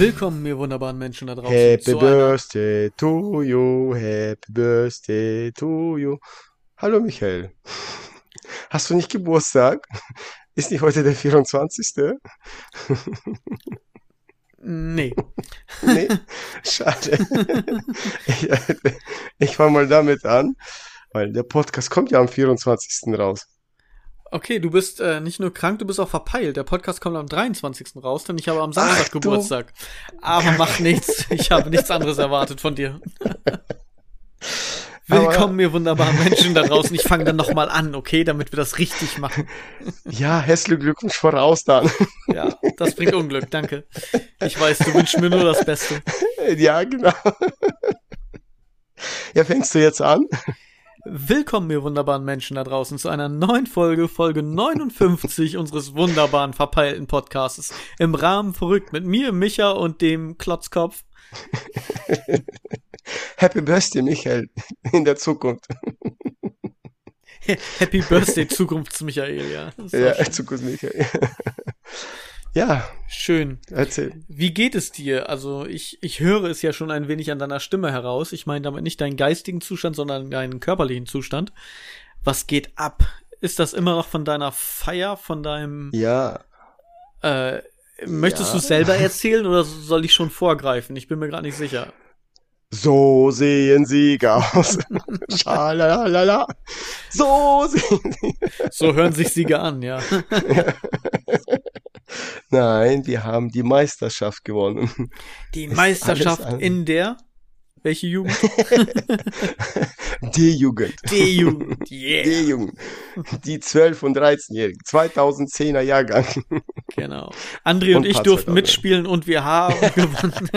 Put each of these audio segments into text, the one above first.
Willkommen, ihr wunderbaren Menschen da draußen. Happy Birthday to you, Happy Birthday to you. Hallo Michael. Hast du nicht Geburtstag? Ist nicht heute der 24.? Nee. Nee, schade. Ich, ich fange mal damit an, weil der Podcast kommt ja am 24. raus. Okay, du bist äh, nicht nur krank, du bist auch verpeilt. Der Podcast kommt am 23. raus, denn ich habe am Samstag Ach Geburtstag. Aber macht nichts. Ich habe nichts anderes erwartet von dir. Willkommen, ihr wunderbaren Menschen da draußen. Ich fange dann nochmal an, okay, damit wir das richtig machen. Ja, herzlichen Glückwunsch voraus dann. Ja, das bringt Unglück, danke. Ich weiß, du wünschst mir nur das Beste. Ja, genau. Ja, fängst du jetzt an? Willkommen, ihr wunderbaren Menschen da draußen, zu einer neuen Folge, Folge 59 unseres wunderbaren, verpeilten Podcasts. Im Rahmen verrückt mit mir, Micha und dem Klotzkopf. Happy Birthday, Michael, in der Zukunft. Happy Birthday, Zukunfts-Michael, ja. Ja, schön. Ja, schön. erzähl. Wie geht es dir? Also, ich, ich höre es ja schon ein wenig an deiner Stimme heraus. Ich meine damit nicht deinen geistigen Zustand, sondern deinen körperlichen Zustand. Was geht ab? Ist das immer noch von deiner Feier, von deinem Ja, Äh, möchtest Ja. du selber erzählen oder soll ich schon vorgreifen? Ich bin mir gerade nicht sicher. so sehen Siege aus. Schalalala. So sehen sie. So hören sich Siege an, ja. Nein, wir haben die Meisterschaft gewonnen. Die Ist Meisterschaft alles in der welche Jugend? Die Jugend. Die Jugend. Die Yeah. Jugend. Die 12- und 13-Jährigen. 2010er Jahrgang. Genau. André und, Und ich durften mitspielen und wir haben gewonnen.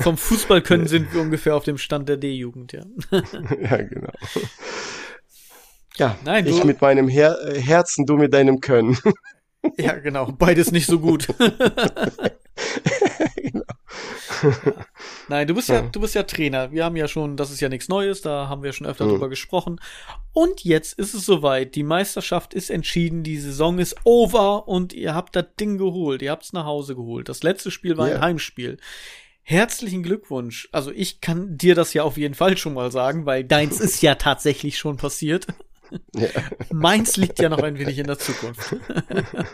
Vom Fußball können sind wir ungefähr auf dem Stand der D-Jugend, ja. Ja, genau. Ja, Nein, ich du- mit meinem Her äh, Herzen, du mit deinem Können. Ja, genau. Beides nicht so gut. Genau. Nein, du bist ja, du bist ja Trainer. Wir haben ja schon, das ist ja nichts Neues, da haben wir schon öfter Mhm. drüber gesprochen. Und jetzt ist es soweit. Die Meisterschaft ist entschieden, die Saison ist over und ihr habt das Ding geholt. Ihr habt's nach Hause geholt. Das letzte Spiel war Ja. ein Heimspiel. Herzlichen Glückwunsch. Also ich kann dir das ja auf jeden Fall schon mal sagen, weil deins ist ja tatsächlich schon passiert. Ja. Meins liegt ja noch ein wenig in der Zukunft.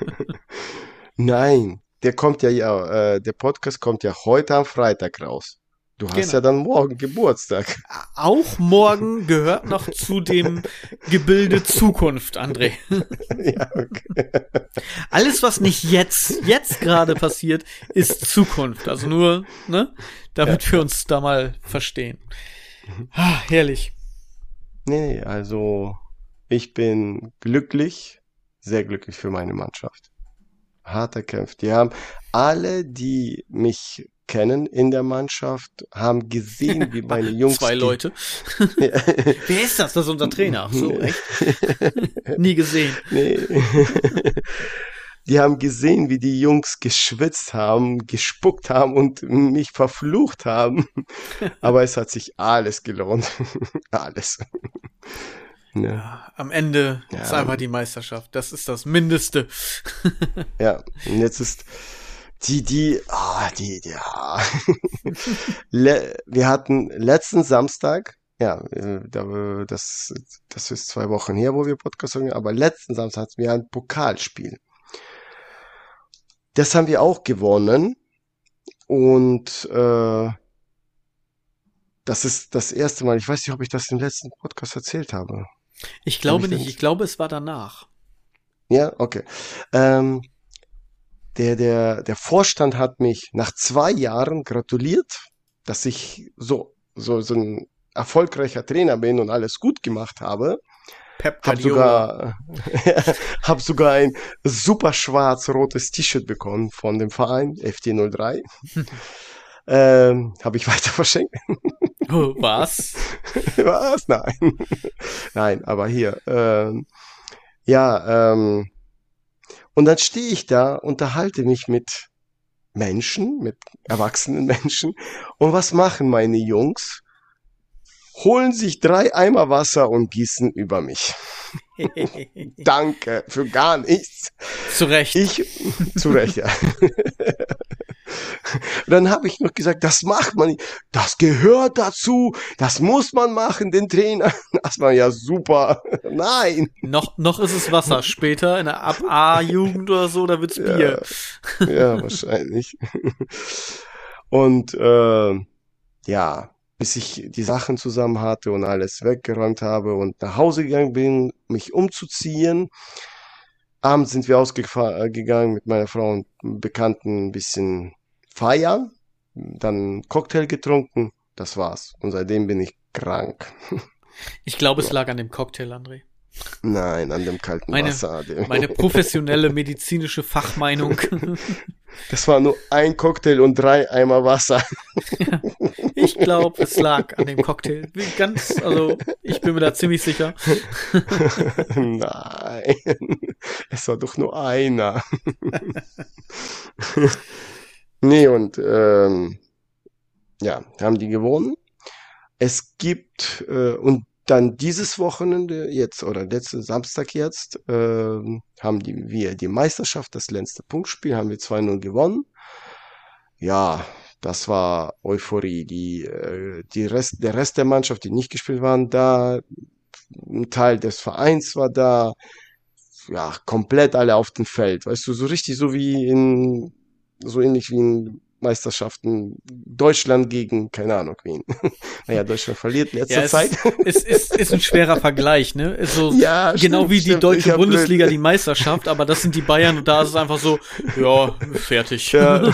Nein, der kommt ja, ja äh, der Podcast kommt ja heute am Freitag raus. Du hast Genau. ja dann morgen Geburtstag. Auch morgen gehört noch zu dem Gebilde Zukunft, André. ja, okay. Alles, was nicht jetzt, jetzt gerade passiert, ist Zukunft. Also nur, ne, damit wir uns da mal verstehen. Ah, herrlich. Nee, also ich bin glücklich, sehr glücklich für meine Mannschaft. Hart erkämpft. Die haben alle, die mich kennen in der Mannschaft, haben gesehen, wie meine Jungs. Zwei Leute. Wer ist das? Das ist unser Trainer. Ach so, echt? Nie gesehen. Nee. Die haben gesehen, wie die Jungs geschwitzt haben, gespuckt haben und mich verflucht haben. Aber es hat sich alles gelohnt. alles. Ja, Am Ende Ja. ist einfach die Meisterschaft. Das ist das Mindeste. ja. Und jetzt ist die, die, ah, die, die, ah. Le wir hatten letzten Samstag, ja, äh, da, das, das ist zwei Wochen her, wo wir Podcast haben, aber letzten Samstag hatten wir ein Pokalspiel. Das haben wir auch gewonnen und äh, das ist das erste Mal. Ich weiß nicht, ob ich das im letzten Podcast erzählt habe. Ich glaube nicht. Ich glaube, es war danach. Ja, okay. Ähm, der, der, der Vorstand hat mich nach zwei Jahren gratuliert, dass ich so, so, so ein erfolgreicher Trainer bin und alles gut gemacht habe. Pep Hab sogar, hab sogar ein super schwarz-rotes T-Shirt bekommen von dem Verein FT03. ähm, habe ich weiter verschenkt. Was? Was? Nein. Nein, aber hier. Ähm, ja, ähm, und dann stehe ich da, unterhalte mich mit Menschen, mit erwachsenen Menschen. Und was machen meine Jungs? holen sich drei Eimer Wasser und gießen über mich. Danke für gar nichts. Zu Recht. Ich, zu Recht, ja. Dann habe ich noch gesagt, das macht man nicht. Das gehört dazu. Das muss man machen, den Trainer. Das war ja super. Nein. Noch, noch ist es Wasser. Später in der Ab-A-Jugend oder so, da wird's Bier. Ja, ja wahrscheinlich. Und äh, ja, bis ich die Sachen zusammen hatte und alles weggeräumt habe und nach Hause gegangen bin, mich umzuziehen. Abends sind wir ausgegangen mit meiner Frau und Bekannten ein bisschen feiern, dann Cocktail getrunken, das war's. Und seitdem bin ich krank. Ich glaube, es lag an dem Cocktail, André. Nein, an dem kalten meine, Wasser. Meine professionelle medizinische Fachmeinung. Das war nur ein Cocktail und drei Eimer Wasser. Ja, ich glaube, es lag an dem Cocktail. Ganz, also ich bin mir da ziemlich sicher. Nein, es war doch nur einer. Nee, und ähm, ja, haben die gewonnen. Es gibt, äh, und dann dieses Wochenende jetzt oder letzten Samstag jetzt äh, haben die, wir die Meisterschaft, das letzte Punktspiel, haben wir 2-0 gewonnen. Ja, das war Euphorie. Die, äh, die Rest, der Rest der Mannschaft, die nicht gespielt waren, da, ein Teil des Vereins war da, ja, komplett alle auf dem Feld. Weißt du, so richtig so wie in so ähnlich wie in Meisterschaften Deutschland gegen, keine Ahnung wen. naja, Deutschland verliert letzte ja, Zeit. Es ist, ist ein schwerer Vergleich, ne? So, ja, genau stimmt, wie die stimmt. deutsche Bundesliga blöd. die Meisterschaft, aber das sind die Bayern und da ist es einfach so, ja, fertig. Ja,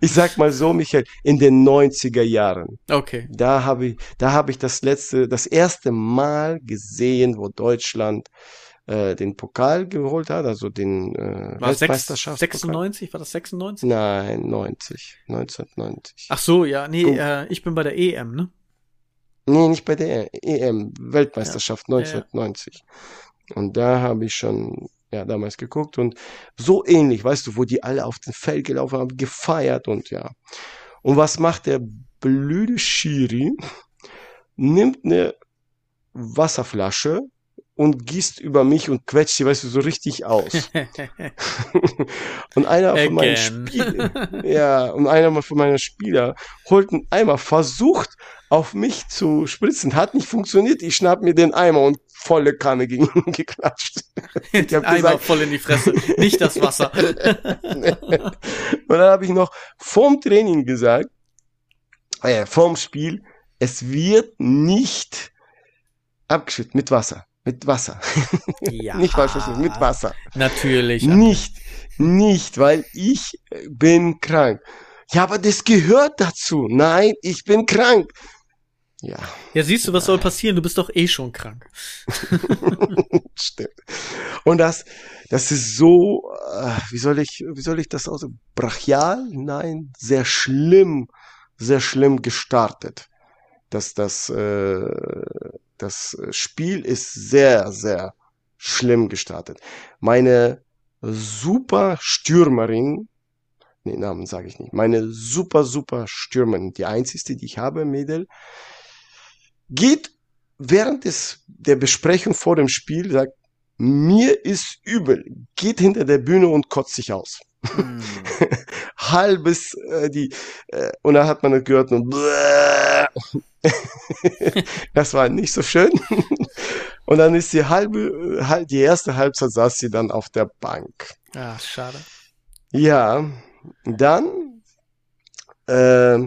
ich sag mal so, Michael, in den 90er Jahren. Okay. Da habe ich, da habe ich das letzte, das erste Mal gesehen, wo Deutschland äh, den Pokal geholt hat, also den äh, war Weltmeisterschaft. 96? War das 96? Nein, 90. 1990. Ach so, ja, nee, äh, ich bin bei der EM, ne? Nee, nicht bei der EM, Weltmeisterschaft ja. 1990. Ja, Und da habe ich schon ja damals geguckt und so ähnlich, weißt du, wo die alle auf den Feld gelaufen haben, gefeiert und ja. Und was macht der blöde Schiri? Nimmt eine Wasserflasche, und gießt über mich und quetscht sie, weißt du, so richtig aus. und einer von meinen Spielern, ja, und einer von meinen Spieler holt einen Eimer, versucht auf mich zu spritzen, hat nicht funktioniert. Ich schnapp mir den Eimer und volle Kanne gegen ihn geklatscht. Ich hab Eimer gesagt, voll in die Fresse, nicht das Wasser. und dann habe ich noch vorm Training gesagt, äh, vorm Spiel, es wird nicht abgeschüttet mit Wasser. Mit Wasser. Ja. nicht falsch verstehen, mit Wasser. Natürlich. Nicht, nicht, weil ich bin krank. Ja, aber das gehört dazu. Nein, ich bin krank. Ja. Ja, siehst du, was soll passieren? Du bist doch eh schon krank. Stimmt. Und das, das ist so, äh, wie soll ich, wie soll ich das aus? Brachial? Nein, sehr schlimm, sehr schlimm gestartet. Dass das, äh, das äh, Spiel ist sehr, sehr schlimm gestartet. Meine super Stürmerin, nee, Namen sage ich nicht, meine super, super Stürmerin, die einzigste, die ich habe, Mädel, geht während des, der Besprechung vor dem Spiel, sagt, mir ist übel, geht hinter der Bühne und kotzt sich aus. Mm. Halbes, äh, die, äh, und dann hat man gehört und das war nicht so schön. Und dann ist die halbe, die erste Halbzeit saß sie dann auf der Bank. Ah, schade. Ja, dann, äh,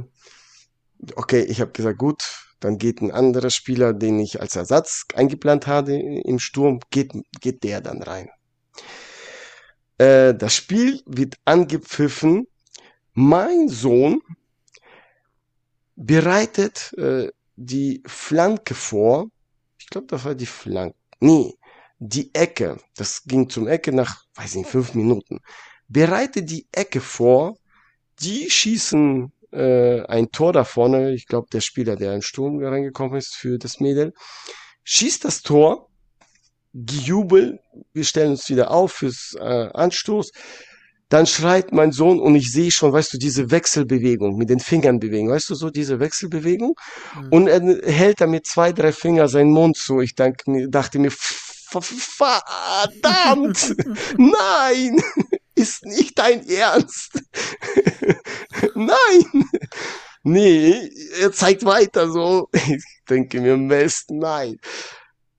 okay, ich habe gesagt, gut, dann geht ein anderer Spieler, den ich als Ersatz eingeplant hatte im Sturm, geht, geht der dann rein. Äh, das Spiel wird angepfiffen. Mein Sohn bereitet äh, die Flanke vor. Ich glaube, das war die Flanke. Nee, die Ecke. Das ging zum Ecke nach, weiß nicht, fünf Minuten. Bereitet die Ecke vor. Die schießen äh, ein Tor da vorne. Ich glaube, der Spieler, der im Sturm reingekommen ist für das Mädel, schießt das Tor. Gejubel. Wir stellen uns wieder auf fürs äh, Anstoß. Dann schreit mein Sohn und ich sehe schon, weißt du, diese Wechselbewegung mit denIngern bewegen, weißt du, so diese Wechselbewegung. Mhm. Und er hält damit zwei, drei Finger seinen Mund zu. Ich denk, dachte mir, verdammt, nein, ist nicht dein Ernst. nein. Nee, er zeigt weiter so. Ich denke mir, Mist, nein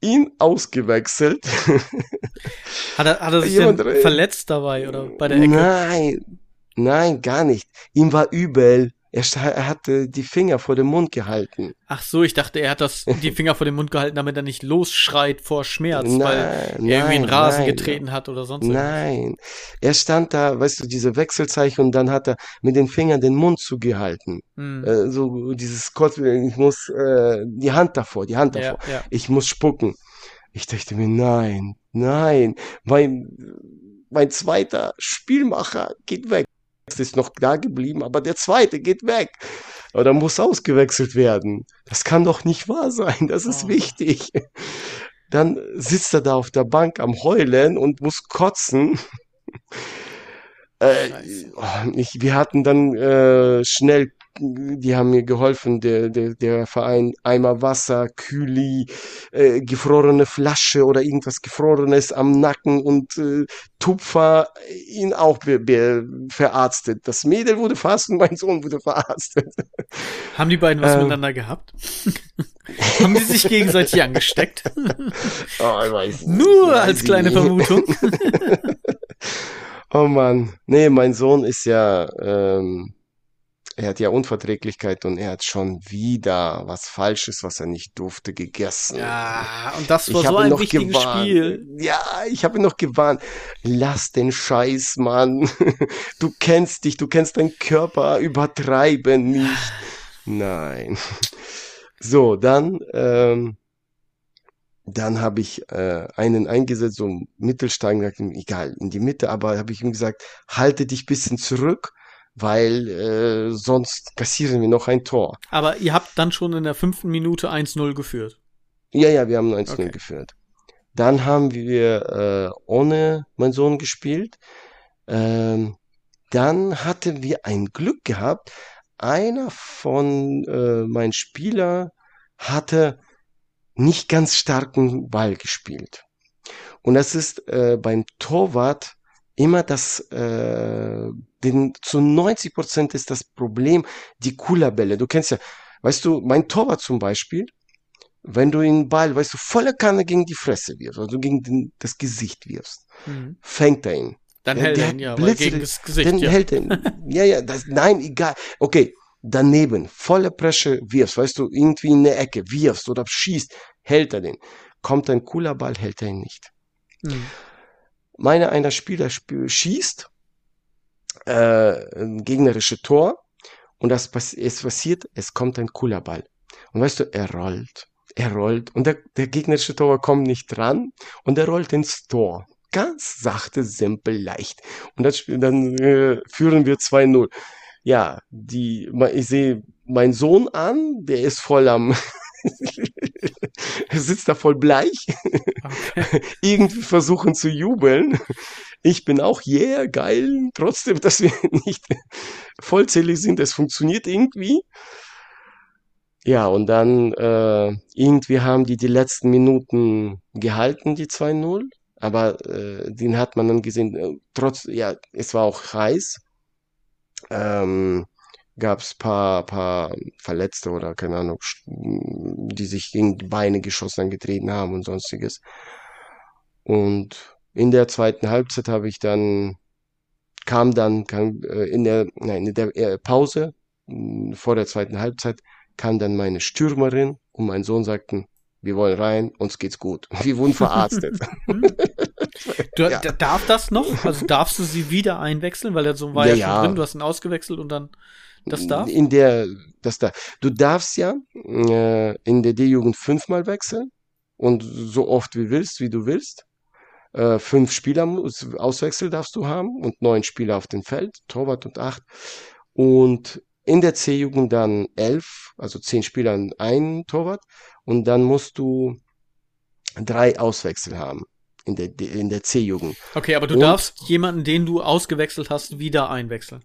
ihn ausgewechselt. Hat er, hat er sich denn verletzt dabei oder bei der Ecke? Nein, nein, gar nicht. Ihm war übel. Er, er hatte die Finger vor dem Mund gehalten. Ach so, ich dachte, er hat das, die Finger vor dem Mund gehalten, damit er nicht losschreit vor Schmerz, nein, weil er nein, irgendwie einen Rasen nein, getreten hat oder sonst was. Nein, er stand da, weißt du, diese Wechselzeichen und dann hat er mit den Fingern den Mund zugehalten. Hm. Äh, so dieses Kurz, ich muss äh, die Hand davor, die Hand davor. Ja, ja. Ich muss spucken. Ich dachte mir, nein, nein, mein, mein zweiter Spielmacher geht weg ist noch da geblieben, aber der zweite geht weg. Oder muss ausgewechselt werden. Das kann doch nicht wahr sein. Das ist oh. wichtig. Dann sitzt er da auf der Bank am Heulen und muss kotzen. Äh, ich, wir hatten dann äh, schnell die haben mir geholfen, der, der, der Verein Eimer Wasser, Kühli, äh, gefrorene Flasche oder irgendwas Gefrorenes am Nacken und äh, Tupfer ihn auch be, be, verarztet. Das Mädel wurde fast und mein Sohn wurde verarztet. Haben die beiden was ähm, miteinander gehabt? haben die sich gegenseitig angesteckt? oh, ich weiß nicht. Nur als kleine nicht. Vermutung. oh Mann. Nee, mein Sohn ist ja ähm, er hat ja Unverträglichkeit und er hat schon wieder was Falsches, was er nicht durfte, gegessen. Ja, und das war ich so ein wichtiges gewarnt. Spiel. Ja, ich habe ihn noch gewarnt. Lass den Scheiß, Mann. Du kennst dich, du kennst deinen Körper, übertreiben nicht. Nein. So, dann, ähm, dann habe ich äh, einen eingesetzt, so einen Mittelsteigen, egal, in die Mitte, aber habe ich ihm gesagt, halte dich bisschen zurück weil äh, sonst kassieren wir noch ein Tor. Aber ihr habt dann schon in der fünften Minute 1-0 geführt. Ja, ja, wir haben 1-0 okay. geführt. Dann haben wir äh, ohne meinen Sohn gespielt. Ähm, dann hatten wir ein Glück gehabt. Einer von äh, meinen Spieler hatte nicht ganz starken Ball gespielt. Und das ist äh, beim Torwart immer das, äh, den, zu 90 Prozent ist das Problem die Coolerbälle. Du kennst ja, weißt du, mein Torwart zum Beispiel, wenn du den Ball, weißt du, volle Kanne gegen die Fresse wirfst, also gegen den, das Gesicht wirfst, mhm. fängt er ihn. Dann ja, hält er ihn, ja, Blitze, gegen das Gesicht, dann ja. hält er ihn. Ja, ja, das, nein, egal. Okay, daneben, volle Presche wirfst, weißt du, irgendwie in eine Ecke wirfst oder schießt, hält er den. Kommt ein cooler Ball, hält er ihn nicht. Mhm meine einer Spieler sp schießt äh, ein gegnerische Tor und das es passiert, es kommt ein cooler Ball. Und weißt du, er rollt, er rollt und der, der gegnerische Tor kommt nicht dran und er rollt ins Tor. Ganz sachte, simpel, leicht. Und das, dann äh, führen wir 2-0. Ja, die, ich sehe meinen Sohn an, der ist voll am sitzt da voll bleich. Okay. Irgendwie versuchen zu jubeln. Ich bin auch yeah, geil. Trotzdem, dass wir nicht vollzählig sind, es funktioniert irgendwie. Ja, und dann äh, irgendwie haben die die letzten Minuten gehalten, die 2-0. Aber äh, den hat man dann gesehen, äh, trotz, ja, es war auch heiß. Ähm, gab es paar, paar Verletzte oder keine Ahnung, die sich gegen die Beine geschossen angetreten haben und sonstiges. Und in der zweiten Halbzeit habe ich dann, kam dann, kam, äh, in der, nein, in der äh, Pause, vor der zweiten Halbzeit, kam dann meine Stürmerin und mein Sohn sagten, wir wollen rein, uns geht's gut. Wir wurden verarztet. du, ja. Darf das noch? Also darfst du sie wieder einwechseln, weil er so war ja, ja schon drin, du hast ihn ausgewechselt und dann das darf? In der, das da. Du darfst ja äh, in der D-Jugend fünfmal wechseln und so oft wie willst, wie du willst. Äh, fünf Spieler Auswechsel darfst du haben und neun Spieler auf dem Feld, Torwart und acht. Und in der C-Jugend dann elf, also zehn Spieler und ein Torwart. Und dann musst du drei Auswechsel haben. in der, in der C-Jugend. Okay, aber du Und- darfst jemanden, den du ausgewechselt hast, wieder einwechseln.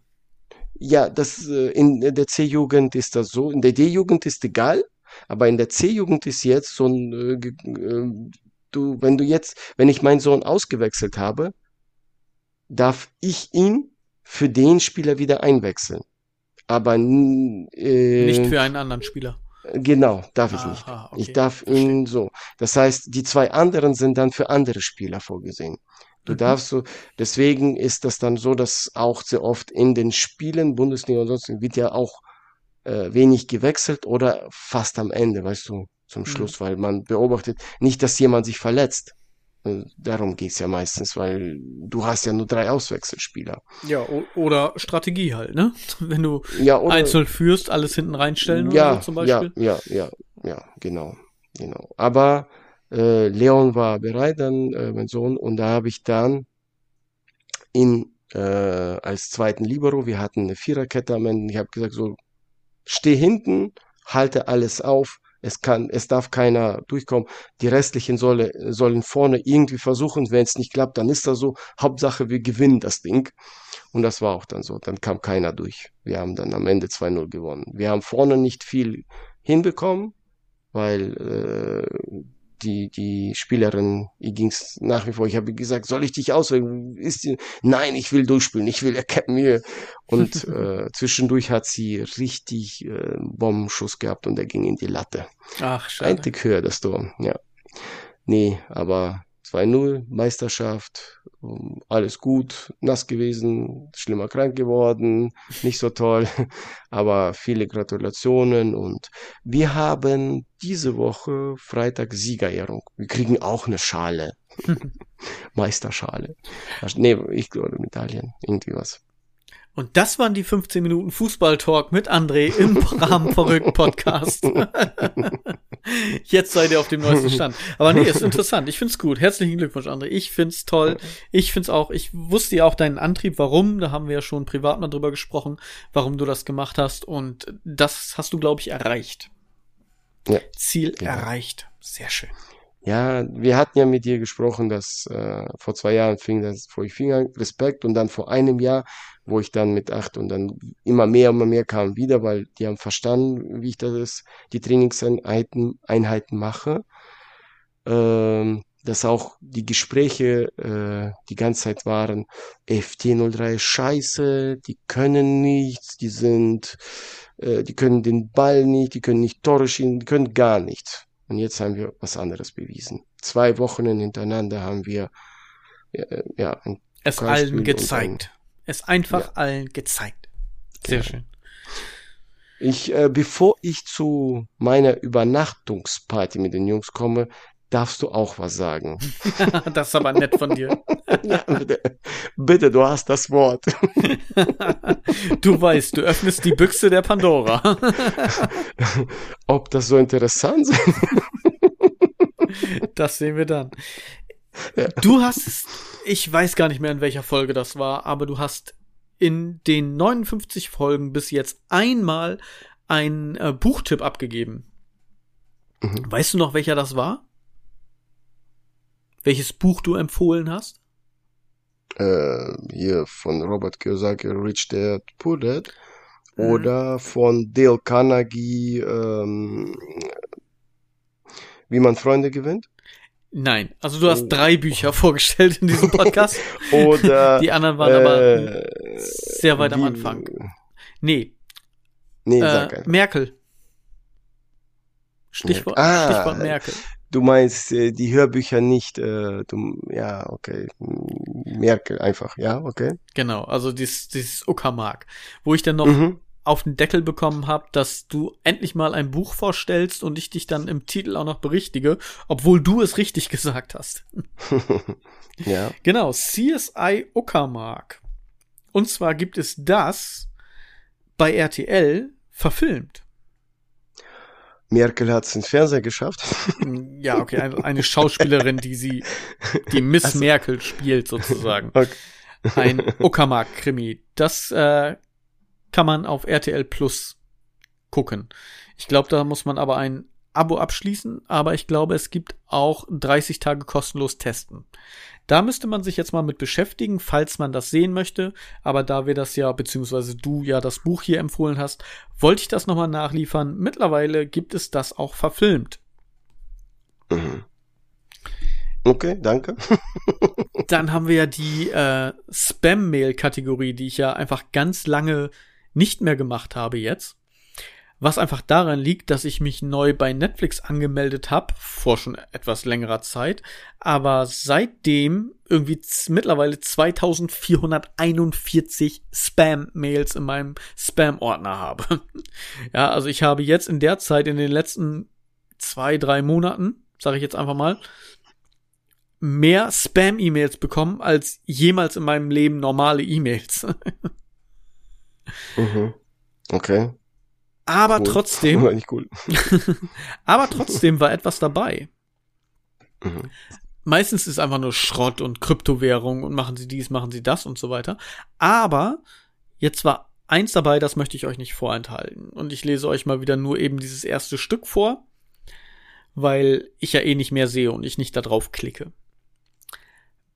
Ja, das äh, in der C-Jugend ist das so. In der D-Jugend ist egal, aber in der C-Jugend ist jetzt so ein, äh, ge- äh, du, wenn du jetzt, wenn ich meinen Sohn ausgewechselt habe, darf ich ihn für den Spieler wieder einwechseln. Aber äh, Nicht für einen anderen Spieler. genau, darf ich nicht. Aha, Ich okay, darf ihn so. Das heißt, die zwei anderen sind dann für andere Spieler vorgesehen. Du Mhm. darfst so, deswegen ist das dann so, dass auch sehr oft in den Spielen, Bundesliga und sonst, wird ja auch äh, wenig gewechselt oder fast am Ende, weißt du, zum Mhm. Schluss, weil man beobachtet nicht, dass jemand sich verletzt. Äh, Darum geht's ja meistens, weil du hast ja nur drei Auswechselspieler. Ja, oder Strategie halt, ne? Wenn du Ja, einzeln führst, alles hinten reinstellen ja, oder so zum Beispiel. ja, ja, ja, ja, genau, genau. Aber äh, Leon war bereit, dann äh, mein Sohn, und da habe ich dann ihn äh, als zweiten Libero, wir hatten eine Viererkette am Ende, ich habe gesagt, so, steh hinten, halte alles auf, es kann, es darf keiner durchkommen, die restlichen solle, sollen vorne irgendwie versuchen, wenn es nicht klappt, dann ist das so, Hauptsache wir gewinnen das Ding. Und das war auch dann so, dann kam keiner durch. Wir haben dann am Ende 2-0 gewonnen. Wir haben vorne nicht viel hinbekommen, weil äh, die, die Spielerin, ihr ging's nach wie vor, ich habe gesagt, soll ich dich auswählen? Ist die, nein, ich will durchspielen, ich will erkennen mir. Und äh, zwischendurch hat sie richtig äh, Bombenschuss gehabt und der ging in die Latte. Ach, Ein schade. Tick höher, das Tor, ja. Nee, aber 2-0, Meisterschaft, ähm, alles gut, nass gewesen, schlimmer krank geworden, nicht so toll, aber viele Gratulationen und wir haben diese Woche Freitag Siegerehrung. Wir kriegen auch eine Schale, Meisterschale. Ach, Nee, ich glaube Medaillen, irgendwie was. Und das waren die 15 Minuten Fußball-Talk mit André im Rahmen verrückt Podcast. Jetzt seid ihr auf dem neuesten Stand. Aber nee, ist interessant. Ich find's gut. Herzlichen Glückwunsch, André. Ich find's toll. Ich find's auch, ich wusste ja auch deinen Antrieb, warum. Da haben wir ja schon privat mal drüber gesprochen, warum du das gemacht hast. Und das hast du, glaube ich, erreicht. Ja, Ziel genau. erreicht. Sehr schön. Ja, wir hatten ja mit dir gesprochen, dass äh, vor zwei Jahren fing das, wo ich fing an, Respekt und dann vor einem Jahr, wo ich dann mit acht und dann immer mehr, immer mehr kam wieder, weil die haben verstanden, wie ich das, die Trainingseinheiten Einheiten mache. Ähm, dass auch die Gespräche äh, die ganze Zeit waren, FT03 ist scheiße, die können nichts, die sind, äh, die können den Ball nicht, die können nicht Tore schießen, die können gar nichts. Und jetzt haben wir was anderes bewiesen. Zwei Wochen hintereinander haben wir äh, ja ein Es allen gezeigt. Es einfach Ja. allen gezeigt. Sehr Genau. schön. Ich, äh, bevor ich zu meiner Übernachtungsparty mit den Jungs komme, darfst du auch was sagen. das ist aber nett von dir. ja, bitte, bitte, du hast das Wort. Du weißt, du öffnest die Büchse der Pandora. Ob das so interessant ist? Das sehen wir dann. Ja. Du hast, ich weiß gar nicht mehr, in welcher Folge das war, aber du hast in den 59 Folgen bis jetzt einmal einen äh, Buchtipp abgegeben. Mhm. Weißt du noch, welcher das war? Welches Buch du empfohlen hast? Äh, hier von Robert Kiyosaki, Rich Dad, Poor Dad. Mhm. Oder von Dale Carnegie, ähm, wie man Freunde gewinnt. Nein, also du hast Oh. drei Bücher vorgestellt in diesem Podcast. Oder Die anderen waren aber äh, sehr weit am wie- Anfang. Nee, Nee, äh, sag einfach. Merkel. Stichwort, Ah, Stichwort Merkel. Du meinst äh, die Hörbücher nicht, äh, du, ja, okay. Merkel einfach, ja, okay. Genau, also dieses, dieses Uckermark, wo ich dann noch Mhm. auf den Deckel bekommen habe, dass du endlich mal ein Buch vorstellst und ich dich dann im Titel auch noch berichtige, obwohl du es richtig gesagt hast. ja. Genau, CSI Uckermark. Und zwar gibt es das bei RTL verfilmt. Merkel hat es ins Fernseher geschafft. Ja, okay, eine, eine Schauspielerin, die sie, die Miss Also- Merkel spielt sozusagen. Okay. Ein Uckermark-Krimi. Das äh, kann man auf RTL Plus gucken. Ich glaube, da muss man aber ein Abo abschließen, aber ich glaube, es gibt auch 30 Tage kostenlos testen. Da müsste man sich jetzt mal mit beschäftigen, falls man das sehen möchte. Aber da wir das ja, beziehungsweise du ja das Buch hier empfohlen hast, wollte ich das nochmal nachliefern. Mittlerweile gibt es das auch verfilmt. Mhm. Okay, danke. Dann haben wir ja die äh, Spam-Mail-Kategorie, die ich ja einfach ganz lange nicht mehr gemacht habe jetzt. Was einfach daran liegt, dass ich mich neu bei Netflix angemeldet habe, vor schon etwas längerer Zeit, aber seitdem irgendwie mittlerweile 2441 Spam-Mails in meinem Spam-Ordner habe. ja, also ich habe jetzt in der Zeit, in den letzten zwei, drei Monaten, sage ich jetzt einfach mal, mehr Spam-E-Mails bekommen als jemals in meinem Leben normale E-Mails. mhm. Okay. Aber cool. trotzdem. War nicht cool. aber trotzdem war etwas dabei. Mhm. Meistens ist einfach nur Schrott und Kryptowährung und machen sie dies, machen sie das und so weiter. Aber jetzt war eins dabei, das möchte ich euch nicht vorenthalten. Und ich lese euch mal wieder nur eben dieses erste Stück vor, weil ich ja eh nicht mehr sehe und ich nicht da drauf klicke.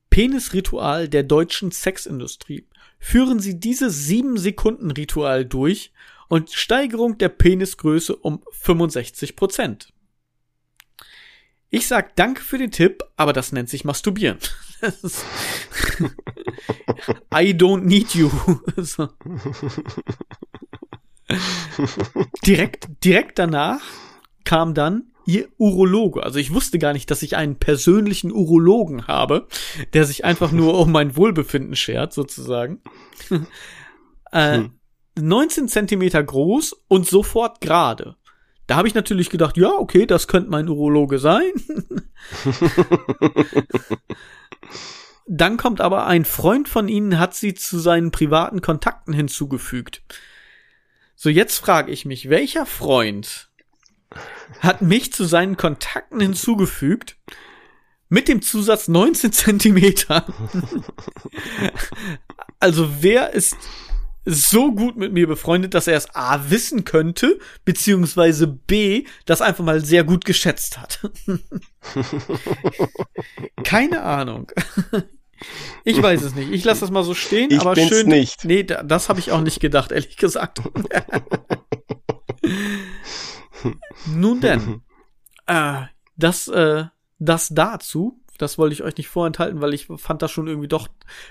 Penisritual der deutschen Sexindustrie. Führen Sie dieses 7 Sekunden Ritual durch und Steigerung der Penisgröße um 65 Prozent. Ich sag Danke für den Tipp, aber das nennt sich Masturbieren. I don't need you. direkt, direkt danach kam dann ihr Urologe. Also ich wusste gar nicht, dass ich einen persönlichen Urologen habe, der sich einfach nur um mein Wohlbefinden schert, sozusagen. äh, hm. 19 Zentimeter groß und sofort gerade. Da habe ich natürlich gedacht, ja, okay, das könnte mein Urologe sein. Dann kommt aber ein Freund von ihnen, hat sie zu seinen privaten Kontakten hinzugefügt. So, jetzt frage ich mich, welcher Freund hat mich zu seinen Kontakten hinzugefügt mit dem Zusatz 19 Zentimeter? also wer ist so gut mit mir befreundet, dass er es A wissen könnte, beziehungsweise B das einfach mal sehr gut geschätzt hat. Keine Ahnung. Ich weiß es nicht. Ich lasse das mal so stehen, ich aber bin's schön. nicht. Nee, das habe ich auch nicht gedacht, ehrlich gesagt. Nun denn, äh, das, äh, das dazu das wollte ich euch nicht vorenthalten, weil ich fand das schon irgendwie doch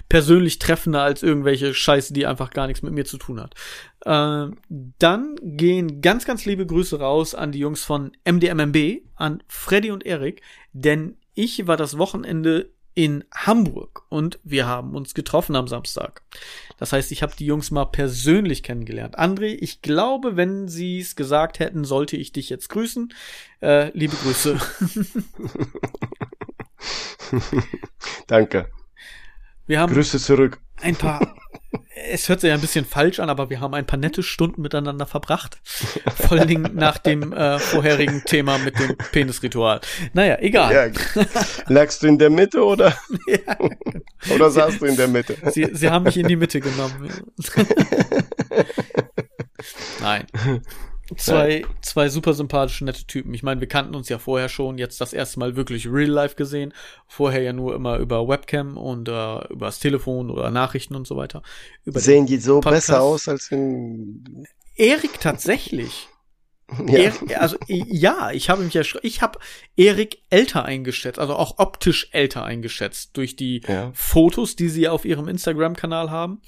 persönlich treffender als irgendwelche Scheiße, die einfach gar nichts mit mir zu tun hat. Äh, dann gehen ganz, ganz liebe Grüße raus an die Jungs von MDMMB, an Freddy und Erik, denn ich war das Wochenende in Hamburg und wir haben uns getroffen am Samstag. Das heißt, ich habe die Jungs mal persönlich kennengelernt. André, ich glaube, wenn sie es gesagt hätten, sollte ich dich jetzt grüßen. Äh, liebe Grüße. Danke. Wir haben Grüße zurück. Ein paar. es hört sich ja ein bisschen falsch an, aber wir haben ein paar nette Stunden miteinander verbracht. Vor allen Dingen nach dem äh, vorherigen Thema mit dem Penisritual. Naja, egal. Ja, lagst du in der Mitte oder? Ja. oder saßt du in der Mitte? Sie, sie haben mich in die Mitte genommen. Nein. Zwei, zwei super sympathische, nette Typen. Ich meine, wir kannten uns ja vorher schon, jetzt das erste Mal wirklich real life gesehen. Vorher ja nur immer über Webcam und äh, über das Telefon oder Nachrichten und so weiter. Über Sehen die so Podcast. besser aus als in. Erik tatsächlich. Ja. Erik, also ja, ich habe mich ja, ich habe Erik älter eingeschätzt, also auch optisch älter eingeschätzt durch die ja. Fotos, die sie auf ihrem Instagram-Kanal haben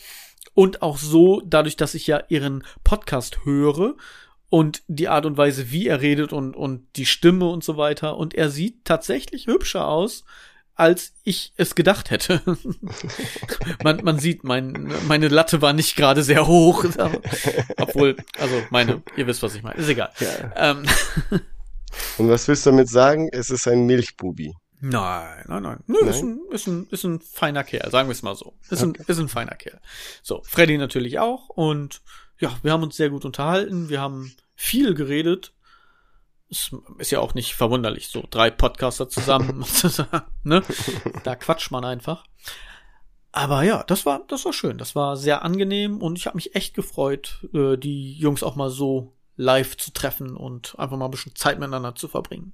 und auch so dadurch, dass ich ja ihren Podcast höre und die Art und Weise, wie er redet und, und die Stimme und so weiter. Und er sieht tatsächlich hübscher aus, als ich es gedacht hätte. man, man sieht, mein, meine Latte war nicht gerade sehr hoch. Obwohl, also meine, ihr wisst, was ich meine. Ist egal. Ja. Ähm. Und was willst du damit sagen? Es ist ein Milchbubi. Nein, nein, nein. Nö, nein? Ist, ein, ist, ein, ist ein feiner Kerl, sagen wir es mal so. Ist, okay. ein, ist ein feiner Kerl. So, Freddy natürlich auch. Und ja, wir haben uns sehr gut unterhalten. Wir haben viel geredet. Ist, ist ja auch nicht verwunderlich, so drei Podcaster zusammen, ne? Da quatscht man einfach. Aber ja, das war, das war schön. Das war sehr angenehm und ich habe mich echt gefreut, äh, die Jungs auch mal so live zu treffen und einfach mal ein bisschen Zeit miteinander zu verbringen.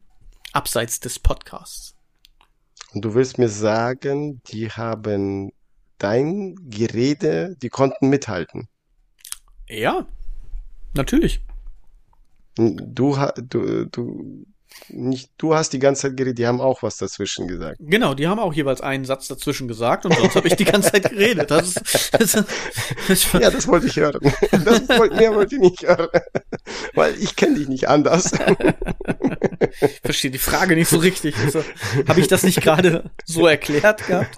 Abseits des Podcasts. Und du willst mir sagen, die haben dein Gerede, die konnten mithalten. Ja, natürlich. Du, du, du, nicht, du hast die ganze Zeit geredet, die haben auch was dazwischen gesagt. Genau, die haben auch jeweils einen Satz dazwischen gesagt und sonst habe ich die ganze Zeit geredet. Das ist, das ist, das ja, das wollte ich hören. Das wollte, mehr wollte ich nicht hören. Weil ich kenne dich nicht anders. Ich verstehe die Frage nicht so richtig. Also, habe ich das nicht gerade so erklärt gehabt?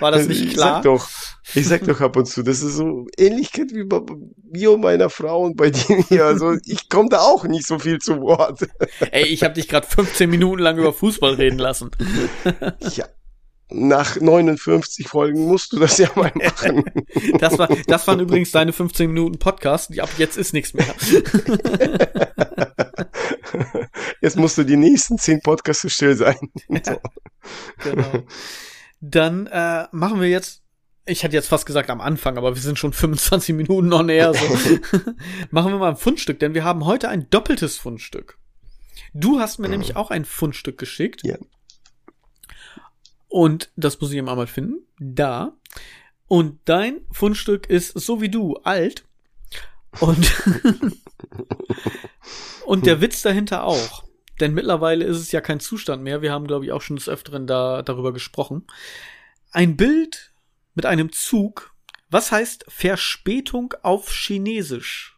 War das nicht klar? Sag doch, ich sag doch ab und zu, das ist so Ähnlichkeit wie bei mir und meiner Frau und bei dir. Also ich komme da auch nicht so viel zu Wort. Ey, ich habe dich gerade 15 Minuten lang über Fußball reden lassen. Ja. Nach 59 Folgen musst du das ja mal machen. Das, war, das waren übrigens deine 15 Minuten Podcast. Ab jetzt ist nichts mehr. Jetzt musst du die nächsten 10 Podcasts still sein. So. Genau. Dann äh, machen wir jetzt ich hätte jetzt fast gesagt am Anfang, aber wir sind schon 25 Minuten noch näher. So. Machen wir mal ein Fundstück, denn wir haben heute ein doppeltes Fundstück. Du hast mir mhm. nämlich auch ein Fundstück geschickt. Ja. Und das muss ich ihm einmal finden. Da. Und dein Fundstück ist so wie du alt. Und, und der Witz dahinter auch. Denn mittlerweile ist es ja kein Zustand mehr. Wir haben, glaube ich, auch schon des Öfteren da, darüber gesprochen. Ein Bild mit einem Zug. Was heißt Verspätung auf Chinesisch?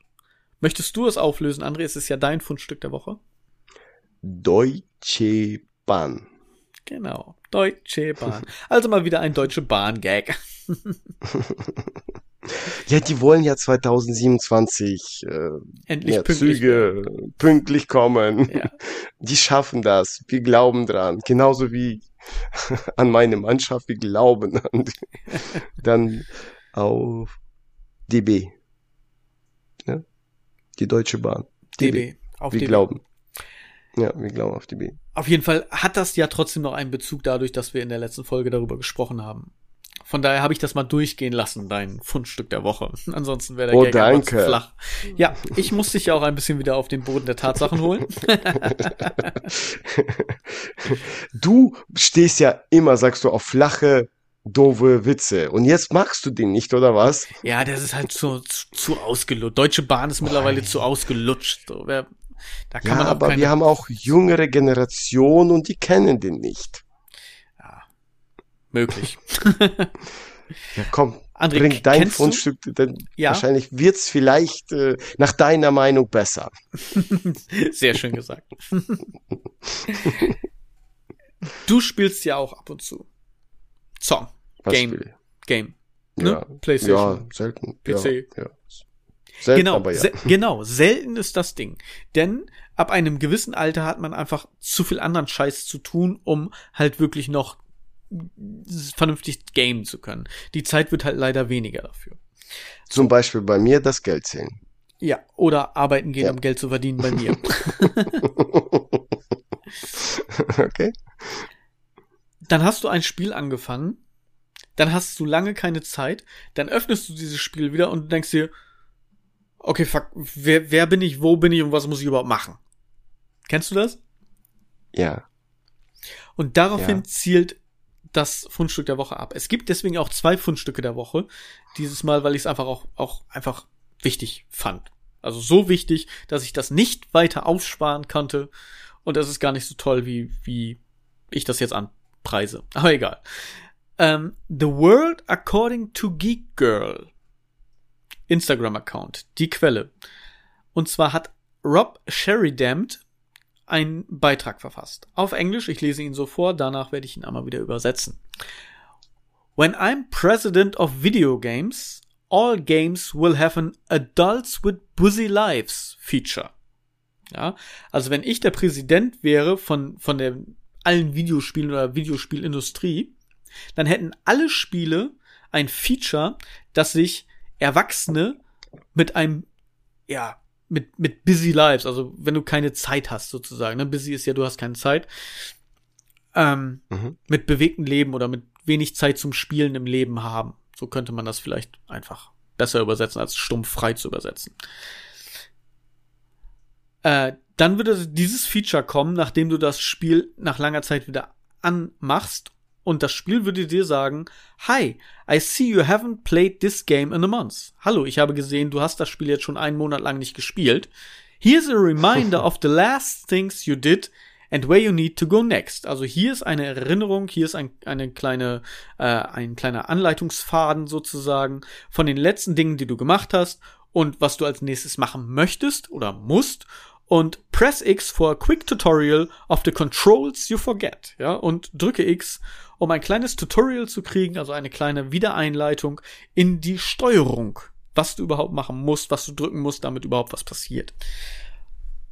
Möchtest du es auflösen, André? Es ist ja dein Fundstück der Woche. Deutsche Bahn. Genau, Deutsche Bahn. Also mal wieder ein Deutsche Bahn-Gag. ja, die wollen ja 2027 äh, Endlich ja, pünktlich Züge pünktlich kommen. Ja. Die schaffen das. Wir glauben dran. Genauso wie an meine Mannschaft, wir glauben an die, dann auf DB. Ja? Die Deutsche Bahn. DB. DB. Auf wir DB. glauben. Ja, wir glauben auf DB. Auf jeden Fall hat das ja trotzdem noch einen Bezug dadurch, dass wir in der letzten Folge darüber gesprochen haben. Von daher habe ich das mal durchgehen lassen, dein Fundstück der Woche. Ansonsten wäre der oh, Gag danke. flach. Ja, ich muss dich ja auch ein bisschen wieder auf den Boden der Tatsachen holen. du stehst ja immer, sagst du, auf flache, doofe Witze. Und jetzt magst du den nicht, oder was? Ja, das ist halt zu, zu, zu ausgelutscht. Deutsche Bahn ist mittlerweile Boah. zu ausgelutscht. So, wer, da kann ja, man aber wir haben auch jüngere Generationen und die kennen den nicht möglich. ja, komm. André, bring dein Fundstück, denn ja? wahrscheinlich wird's vielleicht äh, nach deiner Meinung besser. Sehr schön gesagt. du spielst ja auch ab und zu. Song. Was Game. Spiel? Game. Ne? Ja. PlayStation. Ja, selten. PC. Ja, ja. Selten, genau, ja. se genau, selten ist das Ding. Denn ab einem gewissen Alter hat man einfach zu viel anderen Scheiß zu tun, um halt wirklich noch vernünftig gamen zu können. Die Zeit wird halt leider weniger dafür. Zum Beispiel bei mir das Geld zählen. Ja, oder arbeiten gehen, ja. um Geld zu verdienen bei mir. okay. Dann hast du ein Spiel angefangen, dann hast du lange keine Zeit, dann öffnest du dieses Spiel wieder und denkst dir, okay, fuck, wer, wer bin ich, wo bin ich und was muss ich überhaupt machen? Kennst du das? Ja. Und daraufhin ja. zielt das Fundstück der Woche ab. Es gibt deswegen auch zwei Fundstücke der Woche. Dieses Mal, weil ich es einfach auch, auch einfach wichtig fand. Also so wichtig, dass ich das nicht weiter aufsparen konnte. Und das ist gar nicht so toll, wie, wie ich das jetzt anpreise. Aber egal. Um, ähm, The World According to Geek Girl. Instagram-Account. Die Quelle. Und zwar hat Rob Sherrydamt einen Beitrag verfasst. Auf Englisch, ich lese ihn so vor, danach werde ich ihn einmal wieder übersetzen. When I'm president of video games, all games will have an adults with busy lives feature. Ja, also wenn ich der Präsident wäre von, von der, allen Videospielen oder Videospielindustrie, dann hätten alle Spiele ein Feature, das sich Erwachsene mit einem, ja, mit, mit busy lives, also wenn du keine Zeit hast sozusagen, ne? Busy ist ja, du hast keine Zeit. Ähm, mhm. Mit bewegtem Leben oder mit wenig Zeit zum Spielen im Leben haben. So könnte man das vielleicht einfach besser übersetzen, als stumpf frei zu übersetzen. Äh, dann würde dieses Feature kommen, nachdem du das Spiel nach langer Zeit wieder anmachst und das Spiel würde dir sagen, Hi, I see you haven't played this game in a month. Hallo, ich habe gesehen, du hast das Spiel jetzt schon einen Monat lang nicht gespielt. Here's a reminder of the last things you did and where you need to go next. Also hier ist eine Erinnerung, hier ist ein, eine kleine, äh, ein kleiner Anleitungsfaden sozusagen von den letzten Dingen, die du gemacht hast und was du als nächstes machen möchtest oder musst. Und press X for a quick tutorial of the controls you forget. Ja, und drücke X, um ein kleines Tutorial zu kriegen, also eine kleine Wiedereinleitung in die Steuerung. Was du überhaupt machen musst, was du drücken musst, damit überhaupt was passiert.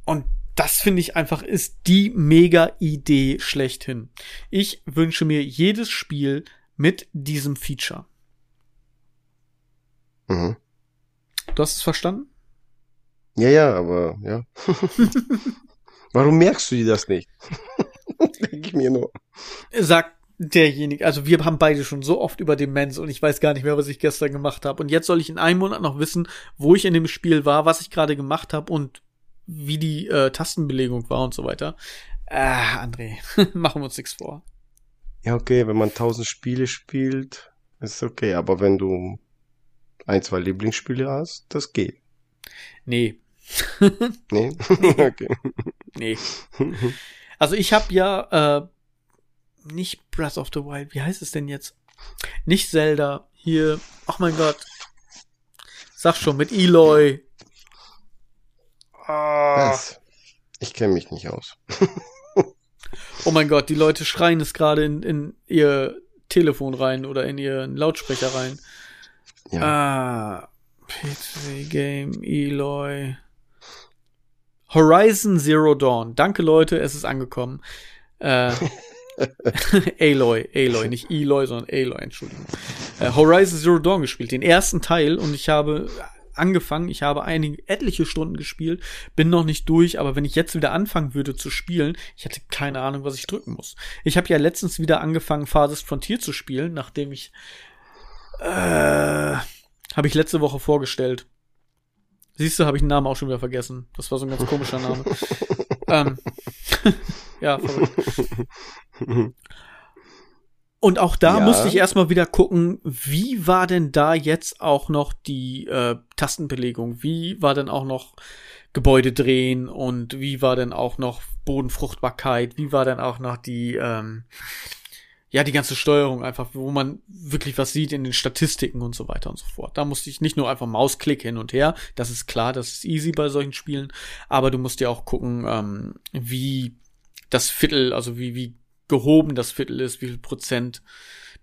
Und das finde ich einfach ist die mega Idee schlechthin. Ich wünsche mir jedes Spiel mit diesem Feature. Mhm. Du hast es verstanden? Ja, ja, aber ja. Warum merkst du dir das nicht? Denke ich mir nur. Sagt derjenige, also wir haben beide schon so oft über Demenz und ich weiß gar nicht mehr, was ich gestern gemacht habe. Und jetzt soll ich in einem Monat noch wissen, wo ich in dem Spiel war, was ich gerade gemacht habe und wie die äh, Tastenbelegung war und so weiter. Ah, André, machen wir uns nichts vor. Ja, okay, wenn man tausend Spiele spielt, ist okay, aber wenn du ein, zwei Lieblingsspiele hast, das geht. Nee. nee? okay. Nee. Also ich habe ja äh, nicht Breath of the Wild, wie heißt es denn jetzt? Nicht Zelda, hier, ach mein Gott. Sag schon, mit Eloy, was? Ich kenne mich nicht aus. oh mein Gott, die Leute schreien es gerade in, in ihr Telefon rein oder in ihren Lautsprecher rein. Ja. Ah, PC Game, Eloy. Horizon Zero Dawn. Danke, Leute, es ist angekommen. Äh, Aloy, Aloy, nicht Eloy, sondern Aloy, Entschuldigung. Äh, Horizon Zero Dawn gespielt, den ersten Teil, und ich habe angefangen, ich habe einige etliche Stunden gespielt, bin noch nicht durch, aber wenn ich jetzt wieder anfangen würde zu spielen, ich hätte keine Ahnung, was ich drücken muss. Ich habe ja letztens wieder angefangen, Phases Frontier zu spielen, nachdem ich äh, habe ich letzte Woche vorgestellt. Siehst du, habe ich den Namen auch schon wieder vergessen. Das war so ein ganz komischer Name. ähm, ja, verrückt. Und auch da ja. musste ich erstmal wieder gucken, wie war denn da jetzt auch noch die äh, Tastenbelegung? Wie war denn auch noch Gebäude drehen und wie war denn auch noch Bodenfruchtbarkeit? Wie war denn auch noch die ähm, ja die ganze Steuerung einfach, wo man wirklich was sieht in den Statistiken und so weiter und so fort. Da musste ich nicht nur einfach Mausklick hin und her, das ist klar, das ist easy bei solchen Spielen, aber du musst ja auch gucken, ähm, wie das Viertel, also wie wie gehoben das Viertel ist, wie viel Prozent.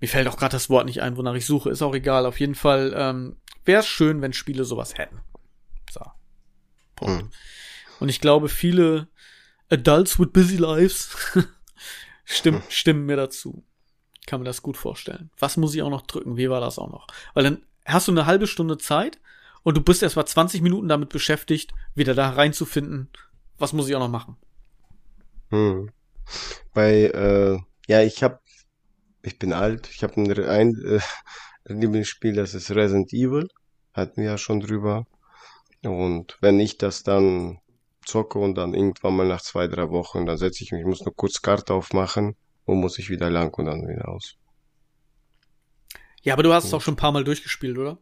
Mir fällt auch gerade das Wort nicht ein, wonach ich suche. Ist auch egal. Auf jeden Fall ähm, wäre es schön, wenn Spiele sowas hätten. So. Punkt. Mhm. Und ich glaube, viele Adults with busy lives stimmen, mhm. stimmen mir dazu. kann mir das gut vorstellen. Was muss ich auch noch drücken? Wie war das auch noch? Weil dann hast du eine halbe Stunde Zeit und du bist erst mal 20 Minuten damit beschäftigt, wieder da reinzufinden. Was muss ich auch noch machen? Hm. Bei, äh, ja, ich habe, ich bin alt, ich habe ein, ein äh, Lieblingsspiel, das ist Resident Evil, hatten wir ja schon drüber. Und wenn ich das dann zocke und dann irgendwann mal nach zwei, drei Wochen, dann setze ich mich, ich muss nur kurz Karte aufmachen und muss ich wieder lang und dann wieder aus. Ja, aber du hast es auch schon ein paar Mal durchgespielt, oder?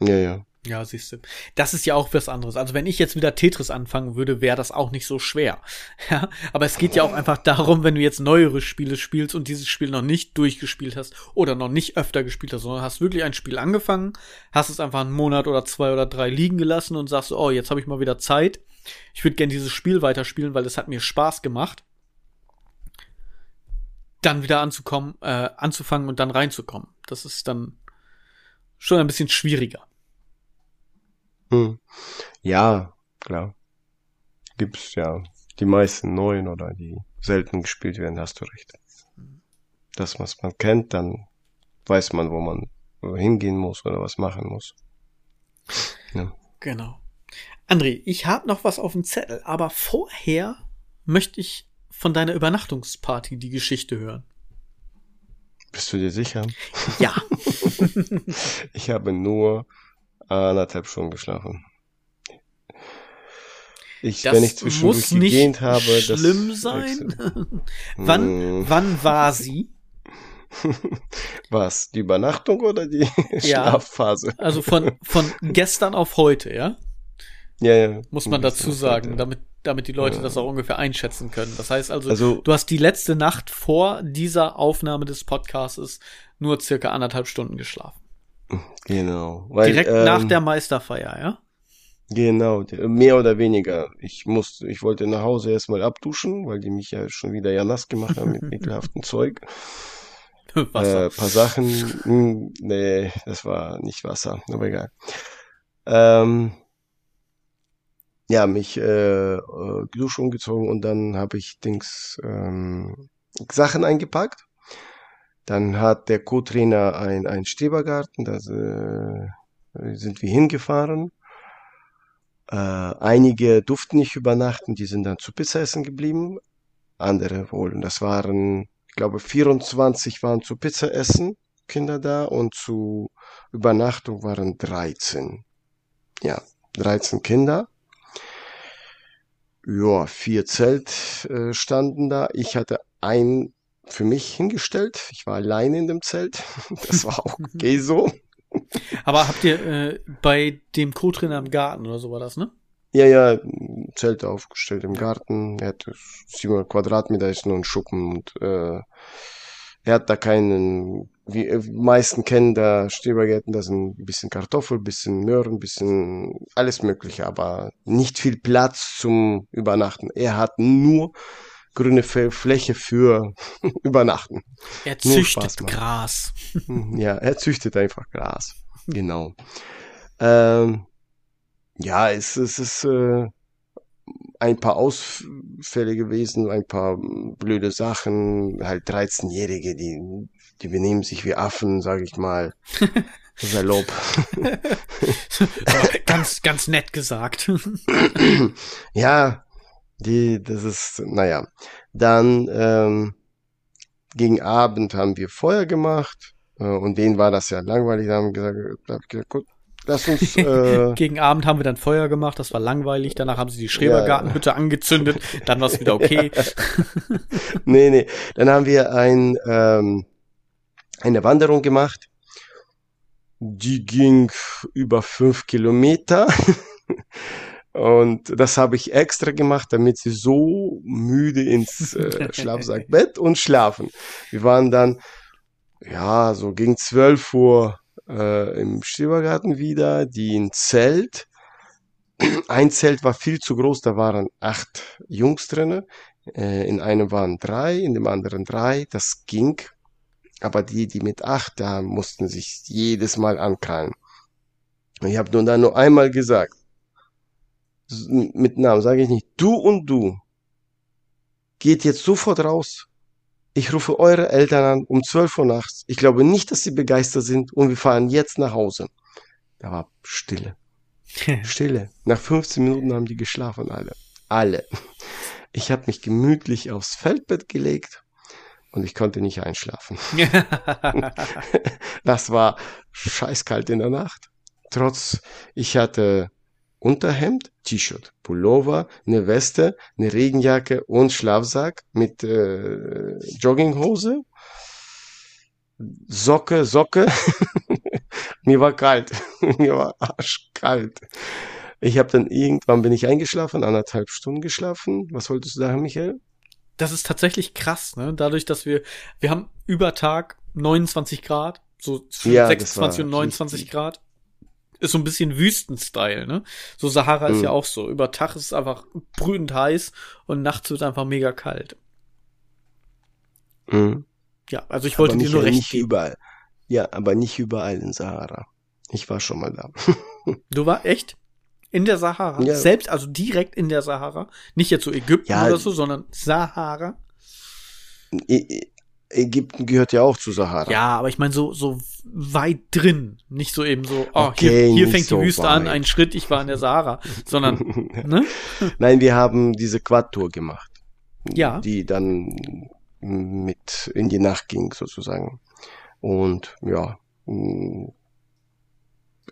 Ja, ja. Ja, siehst du. Das ist ja auch was anderes. Also wenn ich jetzt wieder Tetris anfangen würde, wäre das auch nicht so schwer. Ja, aber es geht ja auch einfach darum, wenn du jetzt neuere Spiele spielst und dieses Spiel noch nicht durchgespielt hast oder noch nicht öfter gespielt hast, sondern hast wirklich ein Spiel angefangen, hast es einfach einen Monat oder zwei oder drei liegen gelassen und sagst, oh, jetzt habe ich mal wieder Zeit. Ich würde gern dieses Spiel weiterspielen, weil es hat mir Spaß gemacht. Dann wieder anzukommen, äh, anzufangen und dann reinzukommen. Das ist dann schon ein bisschen schwieriger. Hm. Ja, klar. Gibt's ja die meisten neuen oder die selten gespielt werden, hast du recht. Das, was man kennt, dann weiß man, wo man hingehen muss oder was machen muss. Ja. Genau. André, ich habe noch was auf dem Zettel, aber vorher möchte ich von deiner Übernachtungsparty die Geschichte hören. Bist du dir sicher? Ja. ich habe nur anderthalb Stunden geschlafen. Ich, Das wenn ich zwischendurch muss nicht gegähnt habe, schlimm das sein. wann, Hm. wann war sie? Was? Die Übernachtung oder die Ja. Schlafphase? Also von, von gestern auf heute, ja? Ja, ja. Muss man dazu sagen, weiter. damit, damit die Leute Ja. das auch ungefähr einschätzen können. Das heißt also, Also, du hast die letzte Nacht vor dieser Aufnahme des Podcasts nur circa anderthalb Stunden geschlafen. Genau. Weil, Direkt ähm, nach der Meisterfeier, ja? Genau, mehr oder weniger. Ich musste, ich wollte nach Hause erstmal abduschen, weil die mich ja schon wieder ja nass gemacht haben mit ekelhaftem Zeug. Wasser. Äh, paar Sachen, hm, nee, das war nicht Wasser, aber egal. Ähm, ja, mich äh, äh, geduscht umgezogen und dann habe ich Dings ähm, Sachen eingepackt. Dann hat der Co-Trainer ein, ein Strebergarten, da äh, sind wir hingefahren. Äh, einige durften nicht übernachten, die sind dann zu Pizza essen geblieben. Andere wohl. Das waren, ich glaube, 24 waren zu Pizza essen, Kinder da, und zu Übernachtung waren 13. Ja, 13 Kinder. Ja, vier Zelt äh, standen da. Ich hatte ein für mich hingestellt. Ich war alleine in dem Zelt. Das war auch okay so. Aber habt ihr äh, bei dem Co-Trainer im Garten oder so war das, ne? Ja, ja, Zelt aufgestellt im Garten. Er hat 700 Quadratmeter, ist nur ein Schuppen und äh, er hat da keinen, wie äh, die meisten kennen da Strebergärten, da sind ein bisschen Kartoffel, ein bisschen Möhren, ein bisschen alles Mögliche, aber nicht viel Platz zum Übernachten. Er hat nur grüne Fl- Fläche für Übernachten. Er züchtet. Gras. Hm, Ja, er züchtet einfach Gras. Genau. Ähm, ja, es, es ist äh, ein paar Ausfälle gewesen, ein paar blöde Sachen. Halt 13-Jährige, die, die benehmen sich wie Affen, sage ich mal. Salopp. ganz, ganz nett gesagt. ja, die, das ist, naja. Dann ähm, gegen Abend haben wir Feuer gemacht äh, und denen war das ja langweilig. Da haben wir gesagt, hab gesagt gut, lass uns äh, Gegen Abend haben wir dann Feuer gemacht, das war langweilig. Danach haben sie die Schrebergartenhütte angezündet. Dann war es wieder okay. nee, nee. Dann haben wir ein, ähm, eine Wanderung gemacht. Die ging über fünf Kilometer. Und das habe ich extra gemacht, damit sie so müde ins äh, Schlafsackbett und schlafen. Wir waren dann, ja, so gegen 12 Uhr äh, im Schrebergarten wieder, die ein Zelt. Ein Zelt war viel zu groß, da waren acht Jungs drinne. Äh, in einem waren drei, in dem anderen drei. Das ging. Aber die, die mit acht, da mussten sich jedes Mal ankrallen. Und ich habe nur dann nur einmal gesagt, mit Namen sage ich nicht, du und du, geht jetzt sofort raus. Ich rufe eure Eltern an um 12 Uhr nachts. Ich glaube nicht, dass sie begeistert sind und wir fahren jetzt nach Hause. Da war Stille. Stille. Nach 15 Minuten haben die geschlafen, alle. Alle. Ich habe mich gemütlich aufs Feldbett gelegt und ich konnte nicht einschlafen. Das war scheißkalt in der Nacht. Trotz, ich hatte Unterhemd, T-Shirt, Pullover, eine Weste, eine Regenjacke und Schlafsack mit äh, Jogginghose, Socke, Socke. Mir war kalt. Mir war arschkalt. Ich habe dann irgendwann bin ich eingeschlafen, anderthalb Stunden geschlafen. Was wolltest du sagen, Michael? Das ist tatsächlich krass, ne? Dadurch, dass wir, wir haben über Tag 29 Grad, so zwischen Ja, das 26 war und 29 richtig. Grad. Ist so ein bisschen Wüstenstyle, ne? So Sahara ist Mhm. ja auch so. Über Tag ist es einfach brütend heiß und nachts wird es einfach mega kalt. Mhm. Ja, also ich wollte aber dir nur recht nicht geben. überall. Ja, aber nicht überall in Sahara. Ich war schon mal da. Du war echt in der Sahara, Ja. selbst also direkt in der Sahara, nicht jetzt so Ägypten Ja. oder so, sondern Sahara. Ägypten gehört ja auch zu Sahara. Ja, aber ich meine so so weit drin, nicht so eben so, oh, Okay, hier, hier fängt so die Wüste an, weit. ein Schritt, ich war in der Sahara, sondern ne? Nein, wir haben diese Quad-Tour gemacht. Ja. Die dann mit in die Nacht ging, sozusagen. Und ja, mh,